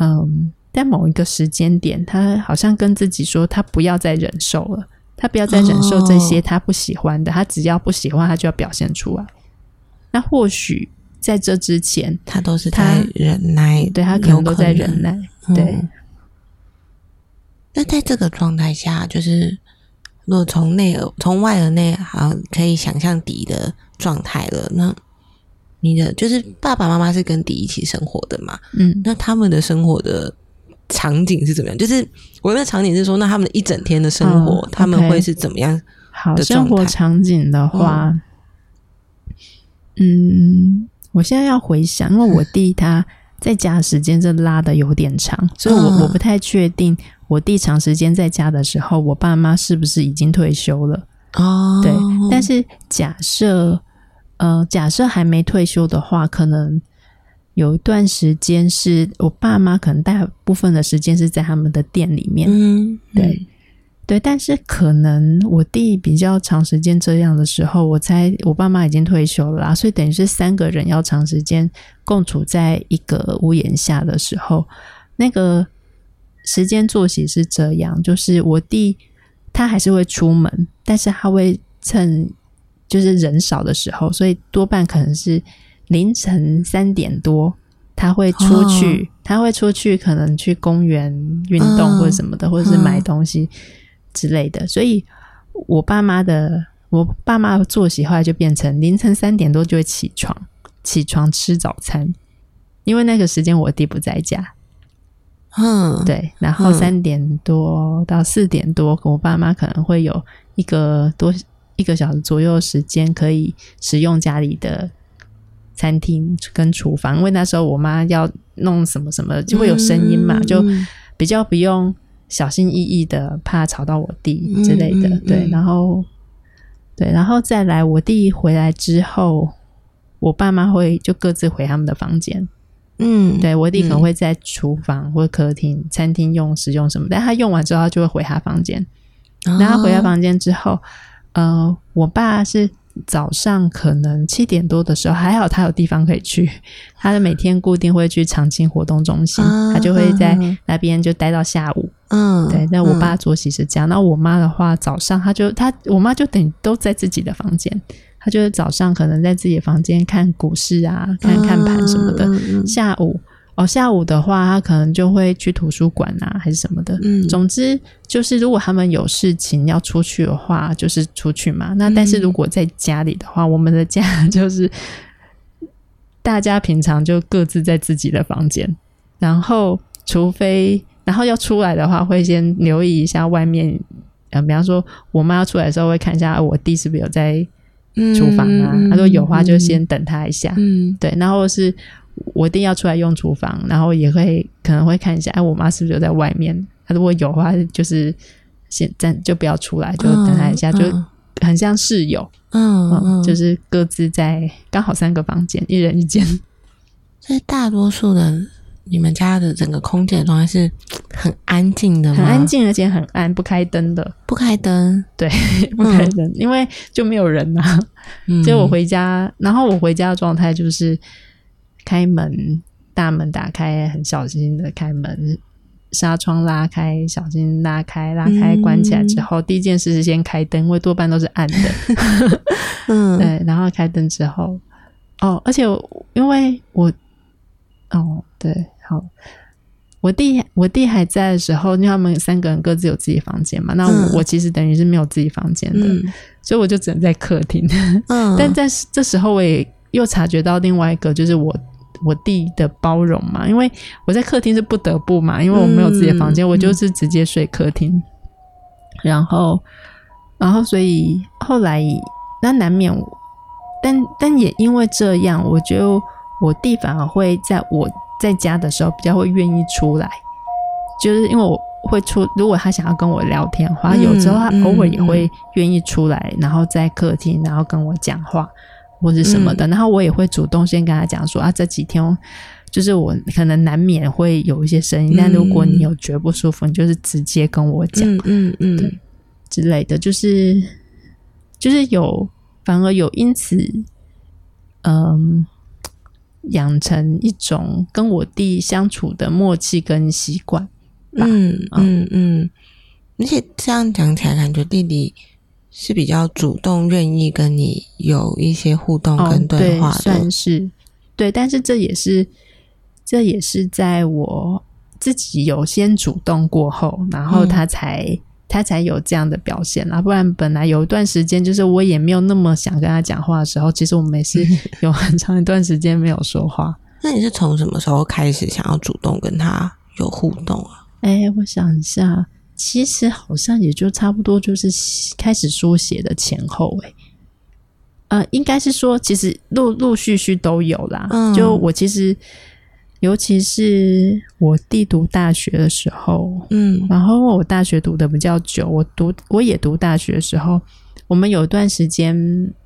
嗯，在某一个时间点，他好像跟自己说，他不要再忍受了，他不要再忍受这些他不喜欢的，他只要不喜欢，他就要表现出来。那或许在这之前，他都是在忍耐，对他可能都在忍耐。对。那在这个状态下，就是。如果从内而从外而内，好像可以想象底的状态了。那你的就是爸爸妈妈是跟弟一起生活的嘛？嗯，那他们的生活的场景是怎么样？就是我的场景是说，那他们一整天的生活，他们会是怎么样？好，生活场景的话，嗯，我现在要回想，因为我弟他在家时间这拉的有点长，所以我我不太确定。我弟长时间在家的时候，我爸妈是不是已经退休了？哦，对。但是假设，呃，假设还没退休的话，可能有一段时间是我爸妈可能大部分的时间是在他们的店里面。嗯，对，对。但是可能我弟比较长时间这样的时候，我猜我爸妈已经退休了啦，所以等于是三个人要长时间共处在一个屋檐下的时候，那个。时间作息是这样，就是我弟他还是会出门，但是他会趁就是人少的时候，所以多半可能是凌晨三点多他会出去，他会出去可能去公园运动或者什么的，或者是买东西之类的。所以我爸妈的我爸妈的作息后来就变成凌晨三点多就会起床，起床吃早餐，因为那个时间我弟不在家。嗯，对，然后三点多到四点多，我爸妈可能会有一个多一个小时左右时间可以使用家里的餐厅跟厨房，因为那时候我妈要弄什么什么就会有声音嘛，就比较不用小心翼翼的怕吵到我弟之类的。对，然后对，然后再来我弟回来之后，我爸妈会就各自回他们的房间。嗯，对我弟可能会在厨房或客厅、餐厅用使用什么，但他用完之后，他就会回他房间。然后回他房间之后，呃，我爸是早上可能七点多的时候，还好他有地方可以去。他的每天固定会去长青活动中心，他就会在那边就待到下午，嗯，对。那我爸作息是这样，那我妈的话，早上她就她我妈就等于都在自己的房间，她就是早上可能在自己的房间看股市啊，看看盘什么的。下午哦，下午的话，他可能就会去图书馆啊，还是什么的。嗯，总之就是如果他们有事情要出去的话，就是出去嘛。那但是如果在家里的话，我们的家就是大家平常就各自在自己的房间，然后除非。然后要出来的话，会先留意一下外面，呃，比方说我妈要出来的时候，会看一下我弟是不是有在厨房啊。他说有话，就先等他一下。嗯，对。然后是我一定要出来用厨房，然后也会可能会看一下，哎，我妈是不是就在外面？她如果有话，就是先暂就不要出来，就等她一下，就很像室友。嗯嗯，就是各自在刚好三个房间，一人一间。所以大多数的。你们家的整个空间的状态是很安静的，很安静，而且很暗，不开灯的，不开灯，对，不开灯，因为就没有人呐。就我回家，然后我回家的状态就是开门，大门打开，很小心的开门，纱窗拉开，小心拉开，拉开，关起来之后，第一件事是先开灯，因为多半都是暗的。嗯，对，然后开灯之后，哦，而且因为我，哦，对。好，我弟我弟还在的时候，因为他们三个人各自有自己房间嘛，那我我其实等于是没有自己房间的，所以我就只能在客厅。嗯，但在这时候，我也又察觉到另外一个，就是我我弟的包容嘛，因为我在客厅是不得不嘛，因为我没有自己的房间，我就是直接睡客厅。然后，然后，所以后来那难免，但但也因为这样，我觉得我弟反而会在我。在家的时候比较会愿意出来，就是因为我会出，如果他想要跟我聊天的话，有时候他偶尔也会愿意出来，然后在客厅，然后跟我讲话或者什么的，然后我也会主动先跟他讲说啊，这几天就是我可能难免会有一些声音，但如果你有觉不舒服，你就是直接跟我讲，嗯嗯之类的，就是就是有反而有因此，嗯。养成一种跟我弟相处的默契跟习惯，嗯。嗯嗯，而且这样讲起来，感觉弟弟是比较主动，愿意跟你有一些互动跟对话，算是对。但是这也是这也是在我自己有先主动过后，然后他才。他才有这样的表现啦，不然本来有一段时间，就是我也没有那么想跟他讲话的时候，其实我们也是 有很长一段时间没有说话。那你是从什么时候开始想要主动跟他有互动啊？哎，我想一下，其实好像也就差不多就是开始书写的前后，哎，呃，应该是说，其实陆陆续续都有啦。就我其实。尤其是我弟读大学的时候，嗯，然后我大学读的比较久，我读我也读大学的时候，我们有一段时间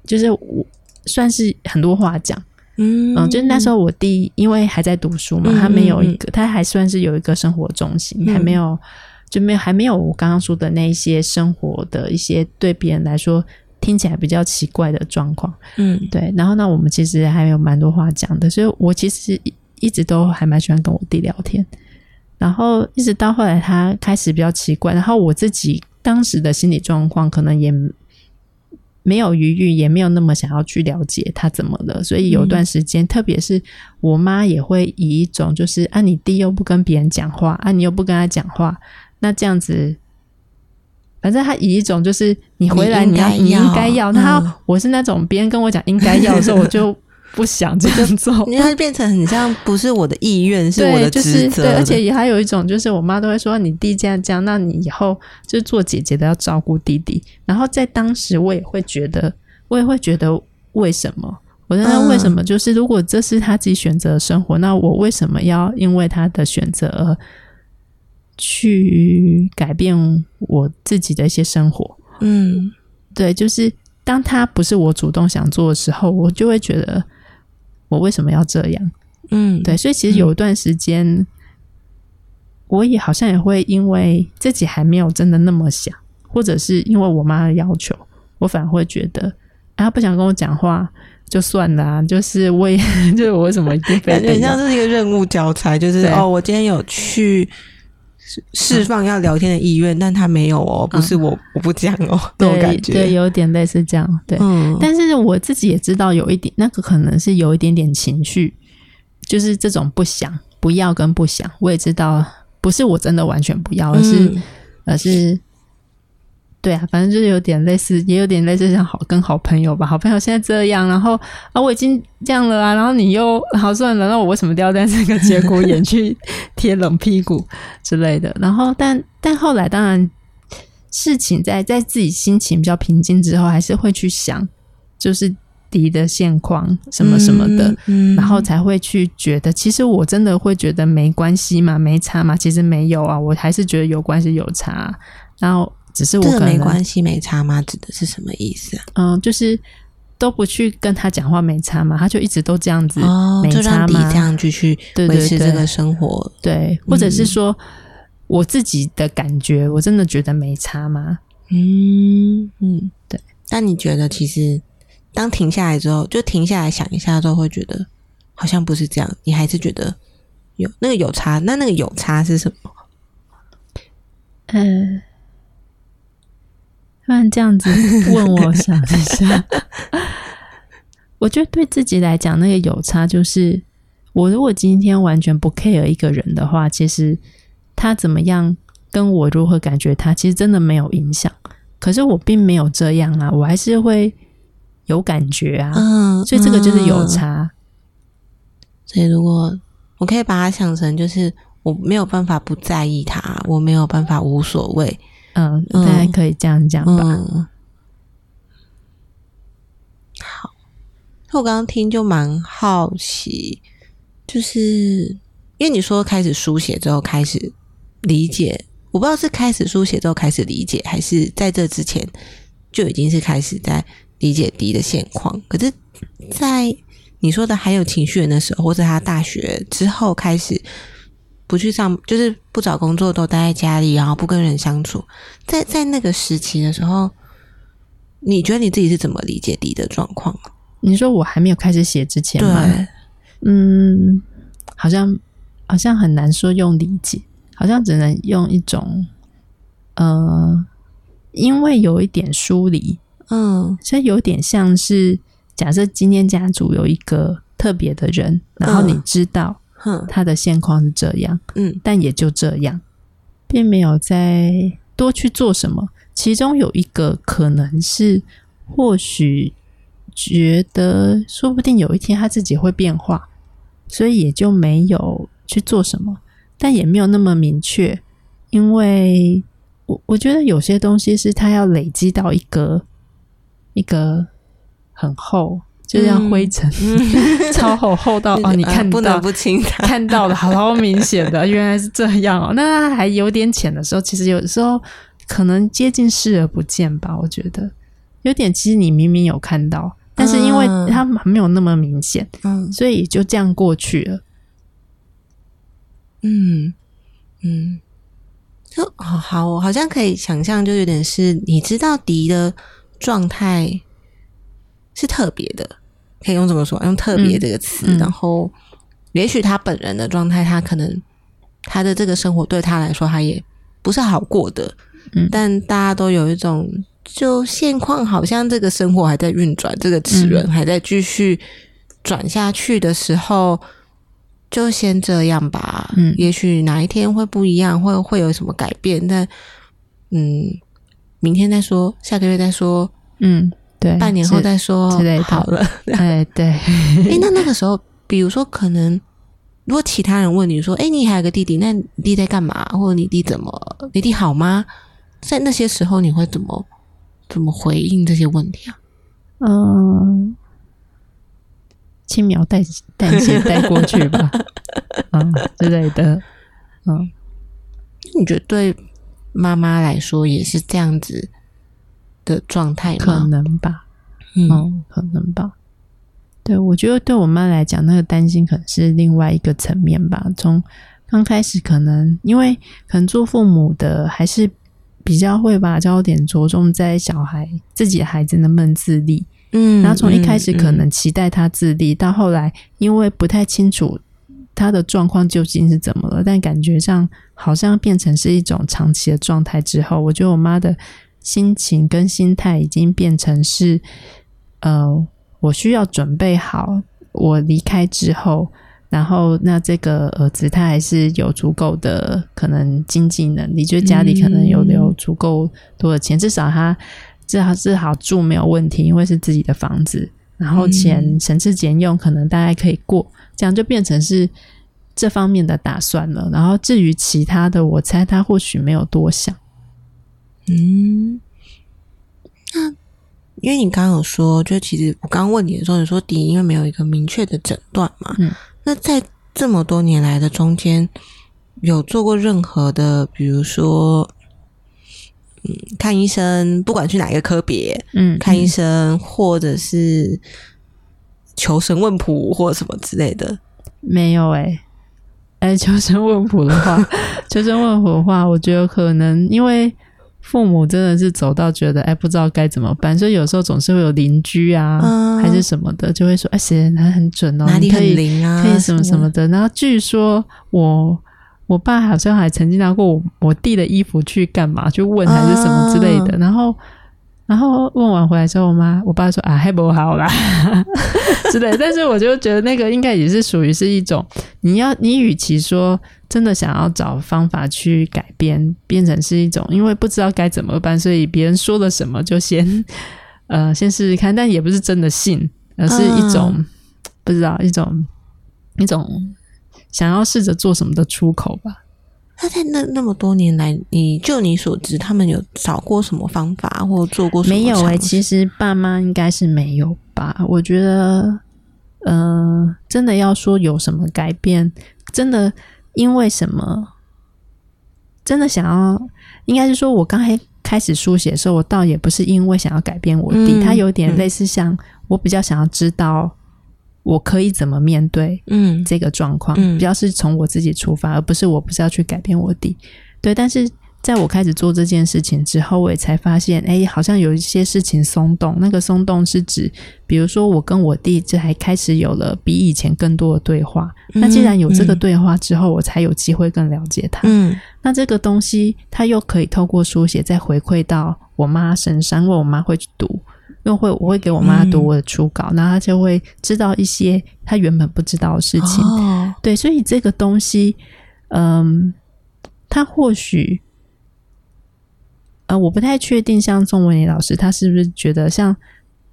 就是我算是很多话讲，嗯，就是那时候我弟因为还在读书嘛，他没有一个，他还算是有一个生活中心，还没有就没有还没有我刚刚说的那一些生活的一些对别人来说听起来比较奇怪的状况，嗯，对，然后呢，我们其实还有蛮多话讲的，所以我其实。一直都还蛮喜欢跟我弟聊天，然后一直到后来他开始比较奇怪，然后我自己当时的心理状况可能也没有余裕，也没有那么想要去了解他怎么了，所以有段时间，特别是我妈也会以一种就是啊，你弟又不跟别人讲话，啊，你又不跟他讲话，那这样子，反正他以一种就是你回来你要你应该要，他我是那种别人跟我讲应该要的时候，我就。不想这样做，因为它变成很像不是我的意愿，是我的职责。对，而且也还有一种，就是我妈都会说：“你弟这样这样，那你以后就是做姐姐的要照顾弟弟。”然后在当时，我也会觉得，我也会觉得，为什么？我觉得为什么？就是如果这是他自己选择的生活，那我为什么要因为他的选择而去改变我自己的一些生活？嗯，对，就是当他不是我主动想做的时候，我就会觉得。我为什么要这样？嗯，对，所以其实有一段时间，我也好像也会因为自己还没有真的那么想，或者是因为我妈的要求，我反而会觉得，啊，不想跟我讲话就算了，就是我也 就是我为什么一定非感觉像是一个任务交差，就是哦，我今天有去释放要聊天的意愿，但他没有哦，不是我我不讲哦，这种感觉，对，有点类似这样，对，嗯，但是我自己也知道有一点，那个可能是有一点点情绪，就是这种不想、不要跟不想，我也知道，不是我真的完全不要，而是而是。对啊，反正就是有点类似，也有点类似像好跟好朋友吧。好朋友现在这样，然后啊，我已经这样了啊，然后你又好算了，那我为什么要在这个节骨眼去 贴冷屁股之类的？然后，但但后来，当然事情在在自己心情比较平静之后，还是会去想，就是敌的现况什么什么的，然后才会去觉得，其实我真的会觉得没关系嘛，没差嘛，其实没有啊，我还是觉得有关系有差，然后。只是我没关系没差吗？指的是什么意思啊？嗯，就是都不去跟他讲话没差嘛，他就一直都这样子，没差吗，这样继续维持这个生活，对，或者是说我自己的感觉，我真的觉得没差吗？嗯嗯，对。但你觉得其实当停下来之后，就停下来想一下之后，会觉得好像不是这样，你还是觉得有那个有差？那那个有差是什么？嗯。不然这样子 问我想一下，我觉得对自己来讲，那个有差就是，我如果今天完全不 care 一个人的话，其实他怎么样跟我如何感觉他，其实真的没有影响。可是我并没有这样啊，我还是会有感觉啊，嗯，所以这个就是有差。所以如果我可以把它想成，就是我没有办法不在意他，我没有办法无所谓。嗯，大概可以这样讲吧。好，我刚刚听就蛮好奇，就是因为你说开始书写之后开始理解，我不知道是开始书写之后开始理解，还是在这之前就已经是开始在理解 D 的现况。可是，在你说的还有情绪的时候，或者他大学之后开始。不去上，就是不找工作，都待在家里，然后不跟人相处。在在那个时期的时候，你觉得你自己是怎么理解你的状况？你说我还没有开始写之前吗？嗯，好像好像很难说用理解，好像只能用一种，呃，因为有一点疏离，嗯，所以有点像是假设今天家族有一个特别的人，然后你知道。他的现况是这样，嗯，但也就这样，并没有再多去做什么。其中有一个可能是，或许觉得说不定有一天他自己会变化，所以也就没有去做什么，但也没有那么明确。因为我我觉得有些东西是他要累积到一个一个很厚。就像灰尘，超厚厚到哦，你看不能不清 看到的好明显的，原来是这样哦。那它还有点浅的时候，其实有时候可能接近视而不见吧。我觉得有点，其实你明明有看到，但是因为它没有那么明显，嗯，所以就这样过去了。嗯嗯，就好好，好像可以想象，就有点是你知道敌的状态是特别的。可以用怎么说，用“特别”这个词。然后，也许他本人的状态，他可能他的这个生活对他来说，他也不是好过的。嗯，但大家都有一种，就现况好像这个生活还在运转，这个齿轮还在继续转下去的时候，就先这样吧。嗯，也许哪一天会不一样，会会有什么改变？但嗯，明天再说，下个月再说。嗯。对，半年后再说好了。哎，对。哎，那那个时候，比如说，可能如果其他人问你说：“哎，你还有个弟弟，那你弟在干嘛？或者你弟怎么？你弟好吗？”在那些时候，你会怎么怎么回应这些问题啊？嗯，轻描淡淡写带过去吧，嗯 之类的。嗯，你觉得对妈妈来说也是这样子？的状态可能吧，嗯，可能吧。对，我觉得对我妈来讲，那个担心可能是另外一个层面吧。从刚开始，可能因为可能做父母的还是比较会把焦点着重在小孩自己的孩子能不能自立，嗯，然后从一开始可能期待他自立，到后来因为不太清楚。他的状况究竟是怎么了，但感觉上好像变成是一种长期的状态之后，我觉得我妈的心情跟心态已经变成是，呃，我需要准备好我离开之后。然后，那这个儿子他还是有足够的可能经济能力，就是家里可能有留足够多的钱，至少他至少至少住没有问题，因为是自己的房子，然后钱省吃俭用，可能大概可以过，这样就变成是这方面的打算了。然后至于其他的，我猜他或许没有多想。嗯，那因为你刚刚有说，就其实我刚刚问你的时候，你说第一，因为没有一个明确的诊断嘛，嗯。那在这么多年来的中间，有做过任何的，比如说，嗯，看医生，不管去哪一个科别，嗯，看医生，或者是求神问卜或什么之类的，没有哎，哎，求神问卜的话，求神问卜的话，我觉得可能因为。父母真的是走到觉得哎，不知道该怎么办，所以有时候总是会有邻居啊，还是什么的，就会说哎，谁他很准哦，哪里很灵啊，可以什么什么的。然后据说我我爸好像还曾经拿过我我弟的衣服去干嘛，去问还是什么之类的。然后然后问完回来之后，我妈我爸说啊，还不好啦 之类。但是我就觉得那个应该也是属于是一种，你要你与其说。真的想要找方法去改变，变成是一种，因为不知道该怎么办，所以别人说了什么就先 呃先试试看，但也不是真的信，而是一种不知道一种一种想要试着做什么的出口吧。那在那那么多年来，你就你所知，他们有找过什么方法或做过？没有哎，其实爸妈应该是没有吧。我觉得，呃，真的要说有什么改变，真的。因为什么？真的想要，应该是说，我刚才开始书写的时候，我倒也不是因为想要改变我弟，他有点类似像我比较想要知道我可以怎么面对，嗯，这个状况，嗯比较是从我自己出发，而不是我不是要去改变我弟，对，但是。在我开始做这件事情之后，我也才发现，哎，好像有一些事情松动。那个松动是指，比如说我跟我弟这还开始有了比以前更多的对话。那既然有这个对话之后，我才有机会更了解他。嗯，那这个东西，他又可以透过书写再回馈到我妈身上，因为我妈会去读，因为会我会给我妈读我的初稿，那她就会知道一些她原本不知道的事情。对，所以这个东西，嗯，他或许。呃，我不太确定，像宋文礼老师，他是不是觉得像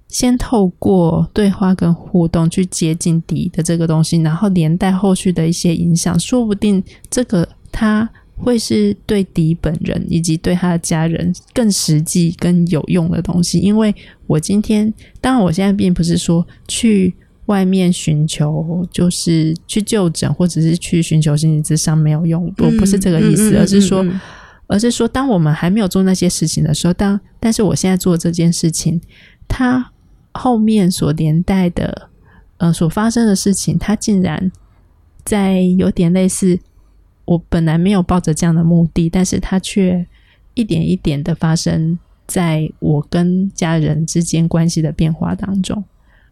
先透过对话跟互动去接近底的这个东西，然后连带后续的一些影响，说不定这个他会是对敌本人以及对他的家人更实际、更有用的东西。因为我今天，当然我现在并不是说去外面寻求，就是去就诊或者是去寻求心理咨商没有用，我不是这个意思，而是说。而是说，当我们还没有做那些事情的时候，当但是我现在做这件事情，它后面所连带的，呃，所发生的事情，它竟然在有点类似我本来没有抱着这样的目的，但是它却一点一点的发生在我跟家人之间关系的变化当中。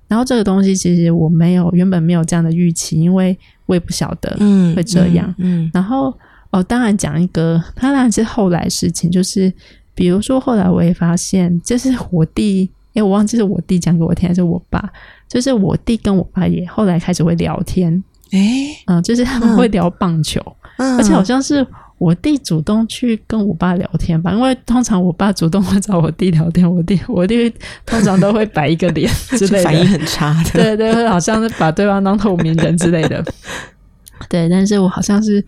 然后这个东西其实我没有原本没有这样的预期，因为我也不晓得会这样。嗯，然后。哦，当然讲一个，当然是后来事情，就是比如说后来我也发现，就是我弟，哎，我忘记是我弟讲给我听还是我爸，就是我弟跟我爸也后来开始会聊天，哎，嗯，就是他们会聊棒球，而且好像是我弟主动去跟我爸聊天吧，因为通常我爸主动会找我弟聊天，我弟我弟通常都会摆一个脸 之类的，反应很差的，对对，好像是把对方当透明人之类的，对，但是我好像是。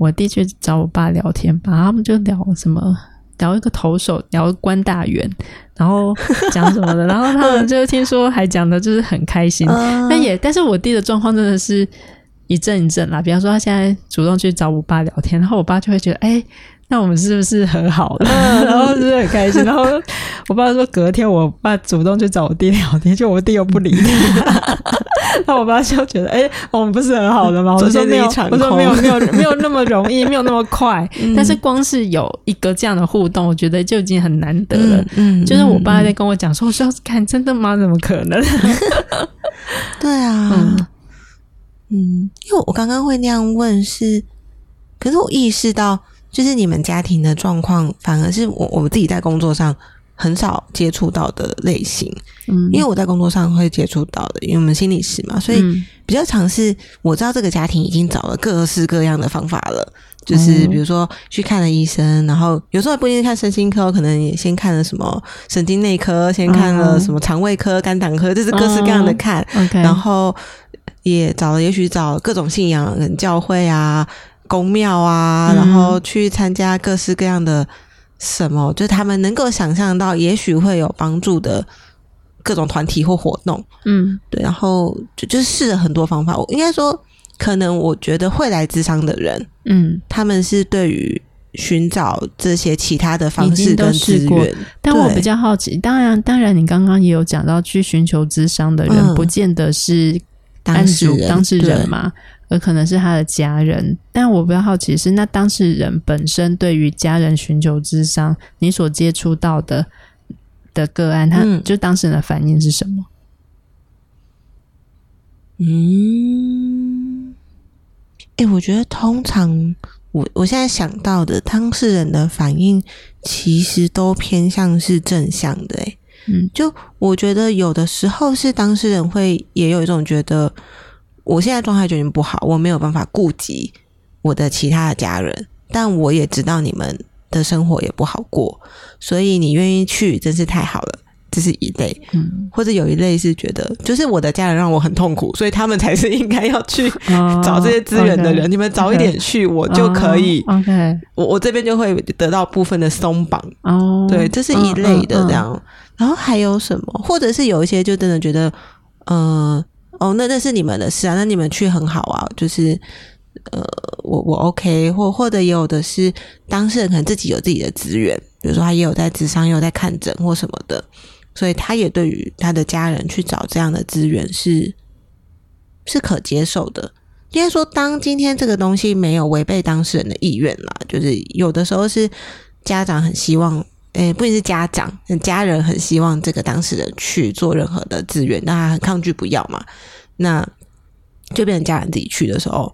我弟去找我爸聊天吧，他们就聊什么，聊一个投手，聊关大元，然后讲什么的，然后他们就听说还讲的就是很开心。但也，但是我弟的状况真的是一阵一阵啦。比方说，他现在主动去找我爸聊天，然后我爸就会觉得，哎。那我们是不是和好了？然后是很开心。然后我爸说，隔天我爸主动去找我弟聊天，就我弟又不理他。那我爸就觉得，哎，我们不是很好的吗？我说没有，我说没有，没有，没有那么容易，没有那么快。但是光是有一个这样的互动，我觉得就已经很难得了。嗯，就是我爸在跟我讲说，我说看真的吗？怎么可能？对啊。嗯，因为我刚刚会那样问是，可是我意识到，就是你们家庭的状况，反而是我我们自己在工作上很少接触到的类型。嗯，因为我在工作上会接触到的，因为我们心理师嘛，所以比较尝试。我知道这个家庭已经找了各式各样的方法了，就是比如说去看了医生，然后有时候不一定看身心科，可能也先看了什么神经内科，先看了什么肠胃科、肝胆科，就是各式各样的看，然后。也找了，也许找各种信仰人、教会啊、公庙啊，然后去参加各式各样的什么，就他们能够想象到，也许会有帮助的各种团体或活动。嗯，对，然后就就试了很多方法。我应该说，可能我觉得会来智商的人，嗯，他们是对于寻找这些其他的方式跟资源。但我比较好奇，当然，当然，你刚刚也有讲到，去寻求智商的人，不见得是。当事人，当事人嘛，而可能是他的家人。但我比较好奇是，那当事人本身对于家人寻求智商，你所接触到的的个案，他就当事人的反应是什么？嗯，哎，我觉得通常我我现在想到的当事人的反应，其实都偏向是正向的，哎。嗯，就我觉得有的时候是当事人会也有一种觉得，我现在状态决定不好，我没有办法顾及我的其他的家人，但我也知道你们的生活也不好过，所以你愿意去真是太好了，这是一类。嗯，或者有一类是觉得，就是我的家人让我很痛苦，所以他们才是应该要去 找这些资源的人。你们早一点去，我就可以。OK，我我这边就会得到部分的松绑。哦，对，这是一类的这样。然后还有什么？或者是有一些就真的觉得，呃，哦，那那是你们的事啊，那你们去很好啊，就是，呃，我我 OK，或或者也有的是当事人可能自己有自己的资源，比如说他也有在智商，也有在看诊或什么的，所以他也对于他的家人去找这样的资源是是可接受的。应该说，当今天这个东西没有违背当事人的意愿啦，就是有的时候是家长很希望。诶，不仅是家长，家人很希望这个当事人去做任何的资源，那他很抗拒不要嘛，那就变成家人自己去的时候，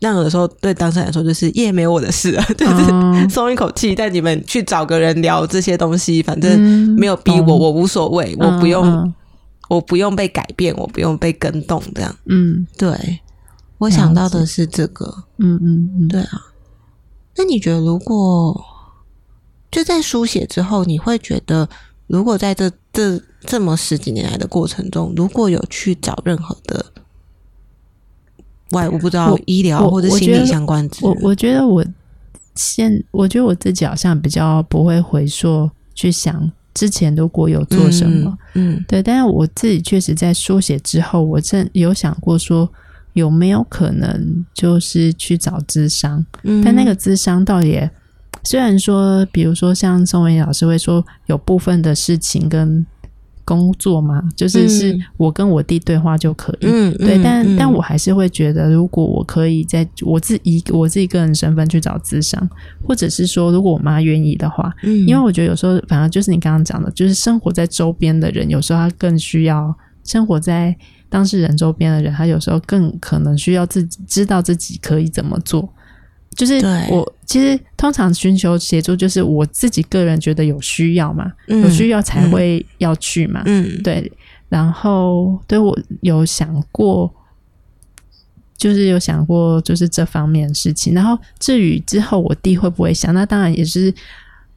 那有的时候对当事人来说就是耶没有我的事了，就是松一口气，带你们去找个人聊这些东西，反正没有逼我，我无所谓，我不用，我不用被改变，我不用被跟动，这样，嗯，对，我想到的是这个，嗯嗯嗯，对啊，那你觉得如果？就在书写之后，你会觉得，如果在这这这么十几年来的过程中，如果有去找任何的外，我不知道医疗或者心理相关，我我觉得我现我觉得我自己好像比较不会回溯去想之前如果有做什么，嗯，对，但是我自己确实在书写之后，我真有想过说有没有可能就是去找智商，但那个智商倒也。虽然说，比如说像宋文老师会说，有部分的事情跟工作嘛，就是是我跟我弟对话就可以，嗯，对，但但我还是会觉得，如果我可以在我自己我自己个人身份去找智商，或者是说，如果我妈愿意的话，嗯，因为我觉得有时候反而就是你刚刚讲的，就是生活在周边的人，有时候他更需要生活在当事人周边的人，他有时候更可能需要自己知道自己可以怎么做。就是我其实通常寻求协助，就是我自己个人觉得有需要嘛，有需要才会要去嘛。嗯，对。然后对我有想过，就是有想过就是这方面的事情。然后至于之后我弟会不会想，那当然也是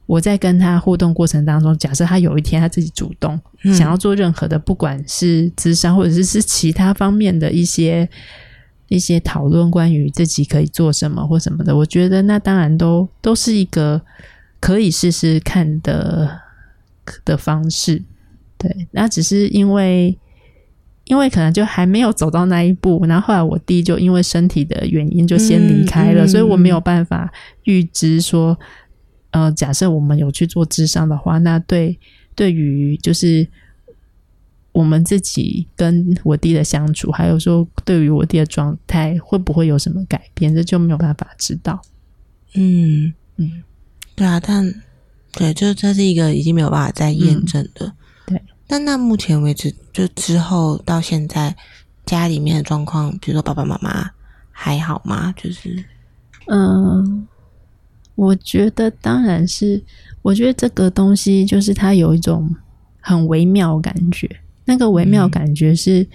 我在跟他互动过程当中，假设他有一天他自己主动想要做任何的，不管是智商或者是是其他方面的一些。一些讨论关于自己可以做什么或什么的，我觉得那当然都都是一个可以试试看的的方式。对，那只是因为因为可能就还没有走到那一步，然后后来我弟就因为身体的原因就先离开了，所以我没有办法预知说，呃，假设我们有去做智商的话，那对对于就是。我们自己跟我弟的相处，还有说对于我弟的状态会不会有什么改变，这就没有办法知道。嗯嗯，对啊，但对，就这是一个已经没有办法再验证的。对，但那目前为止，就之后到现在，家里面的状况，比如说爸爸妈妈还好吗？就是，嗯，我觉得当然是，我觉得这个东西就是它有一种很微妙感觉，那个微妙感觉是。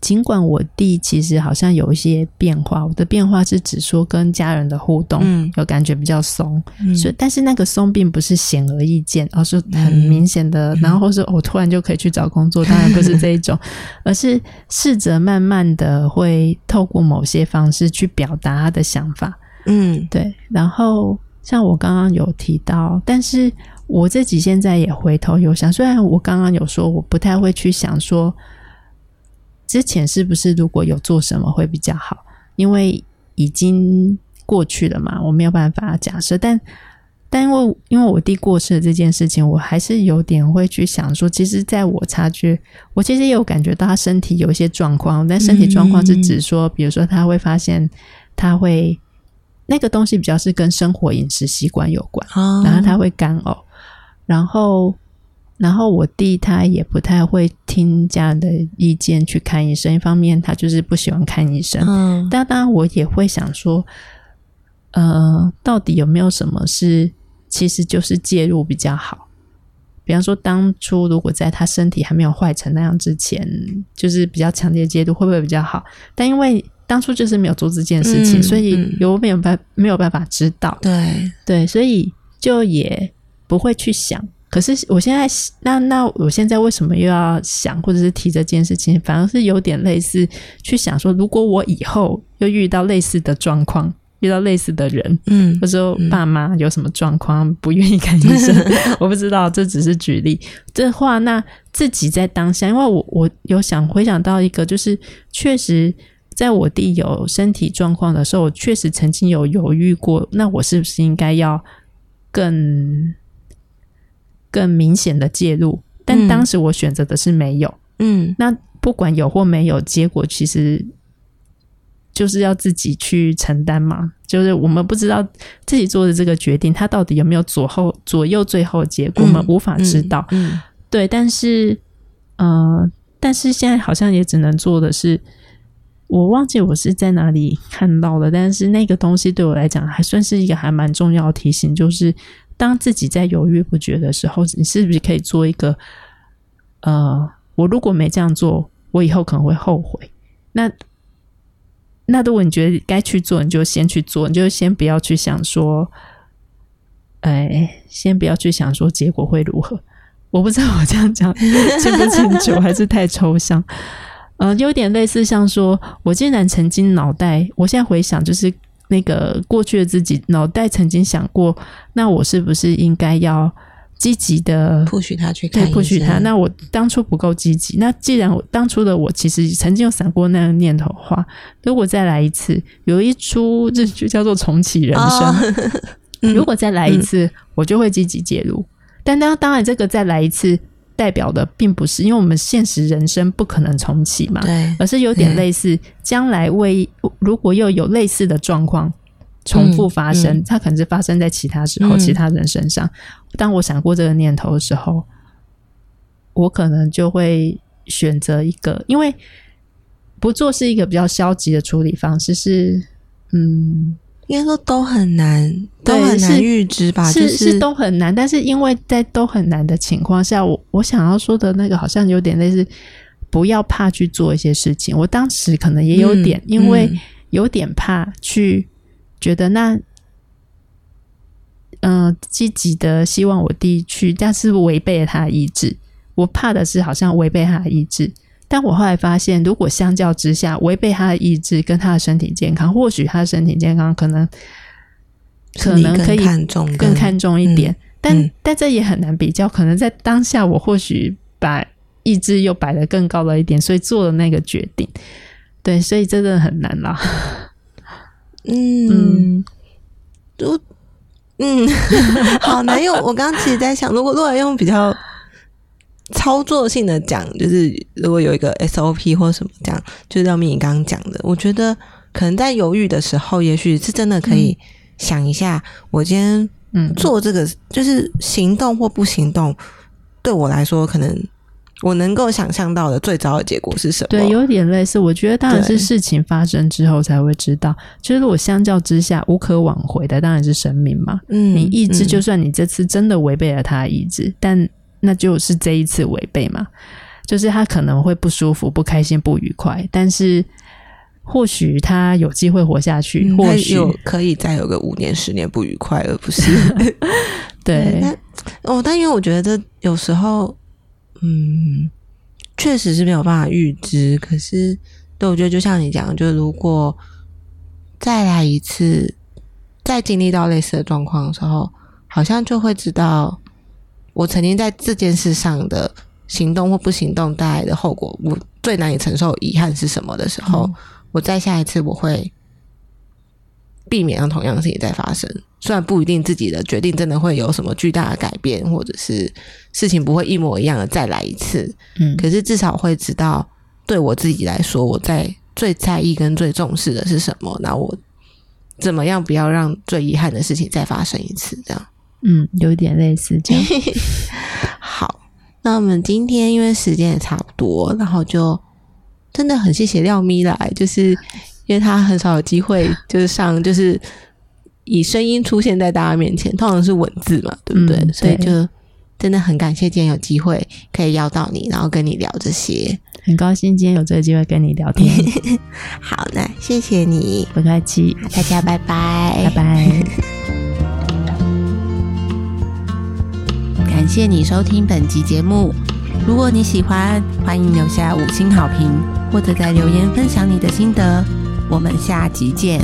尽管我弟其实好像有一些变化，我的变化是指说跟家人的互动有感觉比较松，所以但是那个松并不是显而易见，而是很明显的。然后或是我突然就可以去找工作，当然不是这一种，而是试着慢慢的会透过某些方式去表达他的想法。嗯，对。然后像我刚刚有提到，但是我自己现在也回头有想，虽然我刚刚有说我不太会去想说。之前是不是如果有做什么会比较好？因为已经过去了嘛，我没有办法假设。但但因为因为我弟过世的这件事情，我还是有点会去想说，其实在我察觉，我其实也有感觉到他身体有一些状况。但身体状况是指说，比如说他会发现他会那个东西比较是跟生活饮食习惯有关，然后他会干呕，然后。然后我弟他也不太会听家人的意见去看医生，一方面他就是不喜欢看医生。嗯，但当然我也会想说，呃，到底有没有什么是其实就是介入比较好？比方说当初如果在他身体还没有坏成那样之前，就是比较强烈介入会不会比较好？但因为当初就是没有做这件事情，所以有没有办没有办法知道？对对，所以就也不会去想。可是我现在那那我现在为什么又要想或者是提这件事情？反而是有点类似去想说，如果我以后又遇到类似的状况，遇到类似的人，嗯，或者说爸妈有什么状况不愿意看医生，我不知道，这只是举例。这话那自己在当下，因为我我有想回想到一个，就是确实在我弟有身体状况的时候，我确实曾经有犹豫过，那我是不是应该要更。更明显的介入，但当时我选择的是没有。嗯，那不管有或没有，结果其实就是要自己去承担嘛。就是我们不知道自己做的这个决定，它到底有没有左后左右最后结果，我们无法知道。嗯，对。但是，呃，但是现在好像也只能做的是，我忘记我是在哪里看到的，但是那个东西对我来讲还算是一个还蛮重要的提醒，就是。当自己在犹豫不决的时候，你是不是可以做一个？呃，我如果没这样做，我以后可能会后悔。那那如果你觉得该去做，你就先去做，你就先不要去想说，哎，先不要去想说结果会如何。我不知道我这样讲 清不清楚，还是太抽象。呃，有点类似像说，我竟然曾经脑袋，我现在回想就是。那个过去的自己脑袋曾经想过，那我是不是应该要积极的不许他去看？不许他。那我当初不够积极。那既然我当初的我其实曾经有闪过那个念头，话如果再来一次，有一出日剧叫做《重启人生》，如果再来一次，我就会积极介入。但当当然，这个再来一次。代表的并不是，因为我们现实人生不可能重启嘛，对，而是有点类似，将来为如果又有类似的状况重复发生，它可能是发生在其他时候、其他人身上。当我想过这个念头的时候，我可能就会选择一个，因为不做是一个比较消极的处理方式，是嗯。应该说都很难，都很难预知吧？是是都很难，但是因为在都很难的情况下，我我想要说的那个好像有点类似，不要怕去做一些事情。我当时可能也有点，因为有点怕去觉得那，嗯，积极的希望我弟去，但是违背了他的意志。我怕的是好像违背他的意志。但我后来发现，如果相较之下，违背他的意志跟他的身体健康，或许他的身体健康可能可能可以更看重一点。但但这也很难比较，可能在当下，我或许把意志又摆得更高了一点，所以做了那个决定。对，所以真的很难啦。嗯，都嗯，好难用。我刚刚其实在想，如果如果用比较。操作性的讲，就是如果有一个 SOP 或什么这样，就是廖明你刚刚讲的，我觉得可能在犹豫的时候，也许是真的可以想一下，我今天嗯做这个就是行动或不行动，对我来说可能我能够想象到的最糟的结果是什么？对，有点类似。我觉得当然是事情发生之后才会知道。就是我相较之下无可挽回的，当然是生命嘛。嗯，你意志，就算你这次真的违背了他的意志，但那就是这一次违背嘛。就是他可能会不舒服、不开心、不愉快，但是或许他有机会活下去，或许可以再有个五年、十年不愉快，而不是 对。但哦，但因为我觉得有时候。嗯，确实是没有办法预知。可是，对我觉得就像你讲，就如果再来一次，再经历到类似的状况的时候，好像就会知道我曾经在这件事上的行动或不行动带来的后果，我最难以承受遗憾是什么的时候，我再下一次我会。避免让同样的事情再发生，虽然不一定自己的决定真的会有什么巨大的改变，或者是事情不会一模一样的再来一次，嗯，可是至少会知道，对我自己来说，我在最在意跟最重视的是什么，那我怎么样不要让最遗憾的事情再发生一次？这样，嗯，有点类似这样。好，那我们今天因为时间也差不多，然后就真的很谢谢廖咪来，就是。因为他很少有机会，就是上，就是以声音出现在大家面前，通常是文字嘛，对不对？所以就真的很感谢今天有机会可以邀到你，然后跟你聊这些，很高兴今天有这个机会跟你聊天。好，那谢谢你，不客气，大家拜拜，拜拜。谢你收听本集节目，如果你喜欢，欢迎留下五星好评，或者在留言分享你的心得。我们下集见。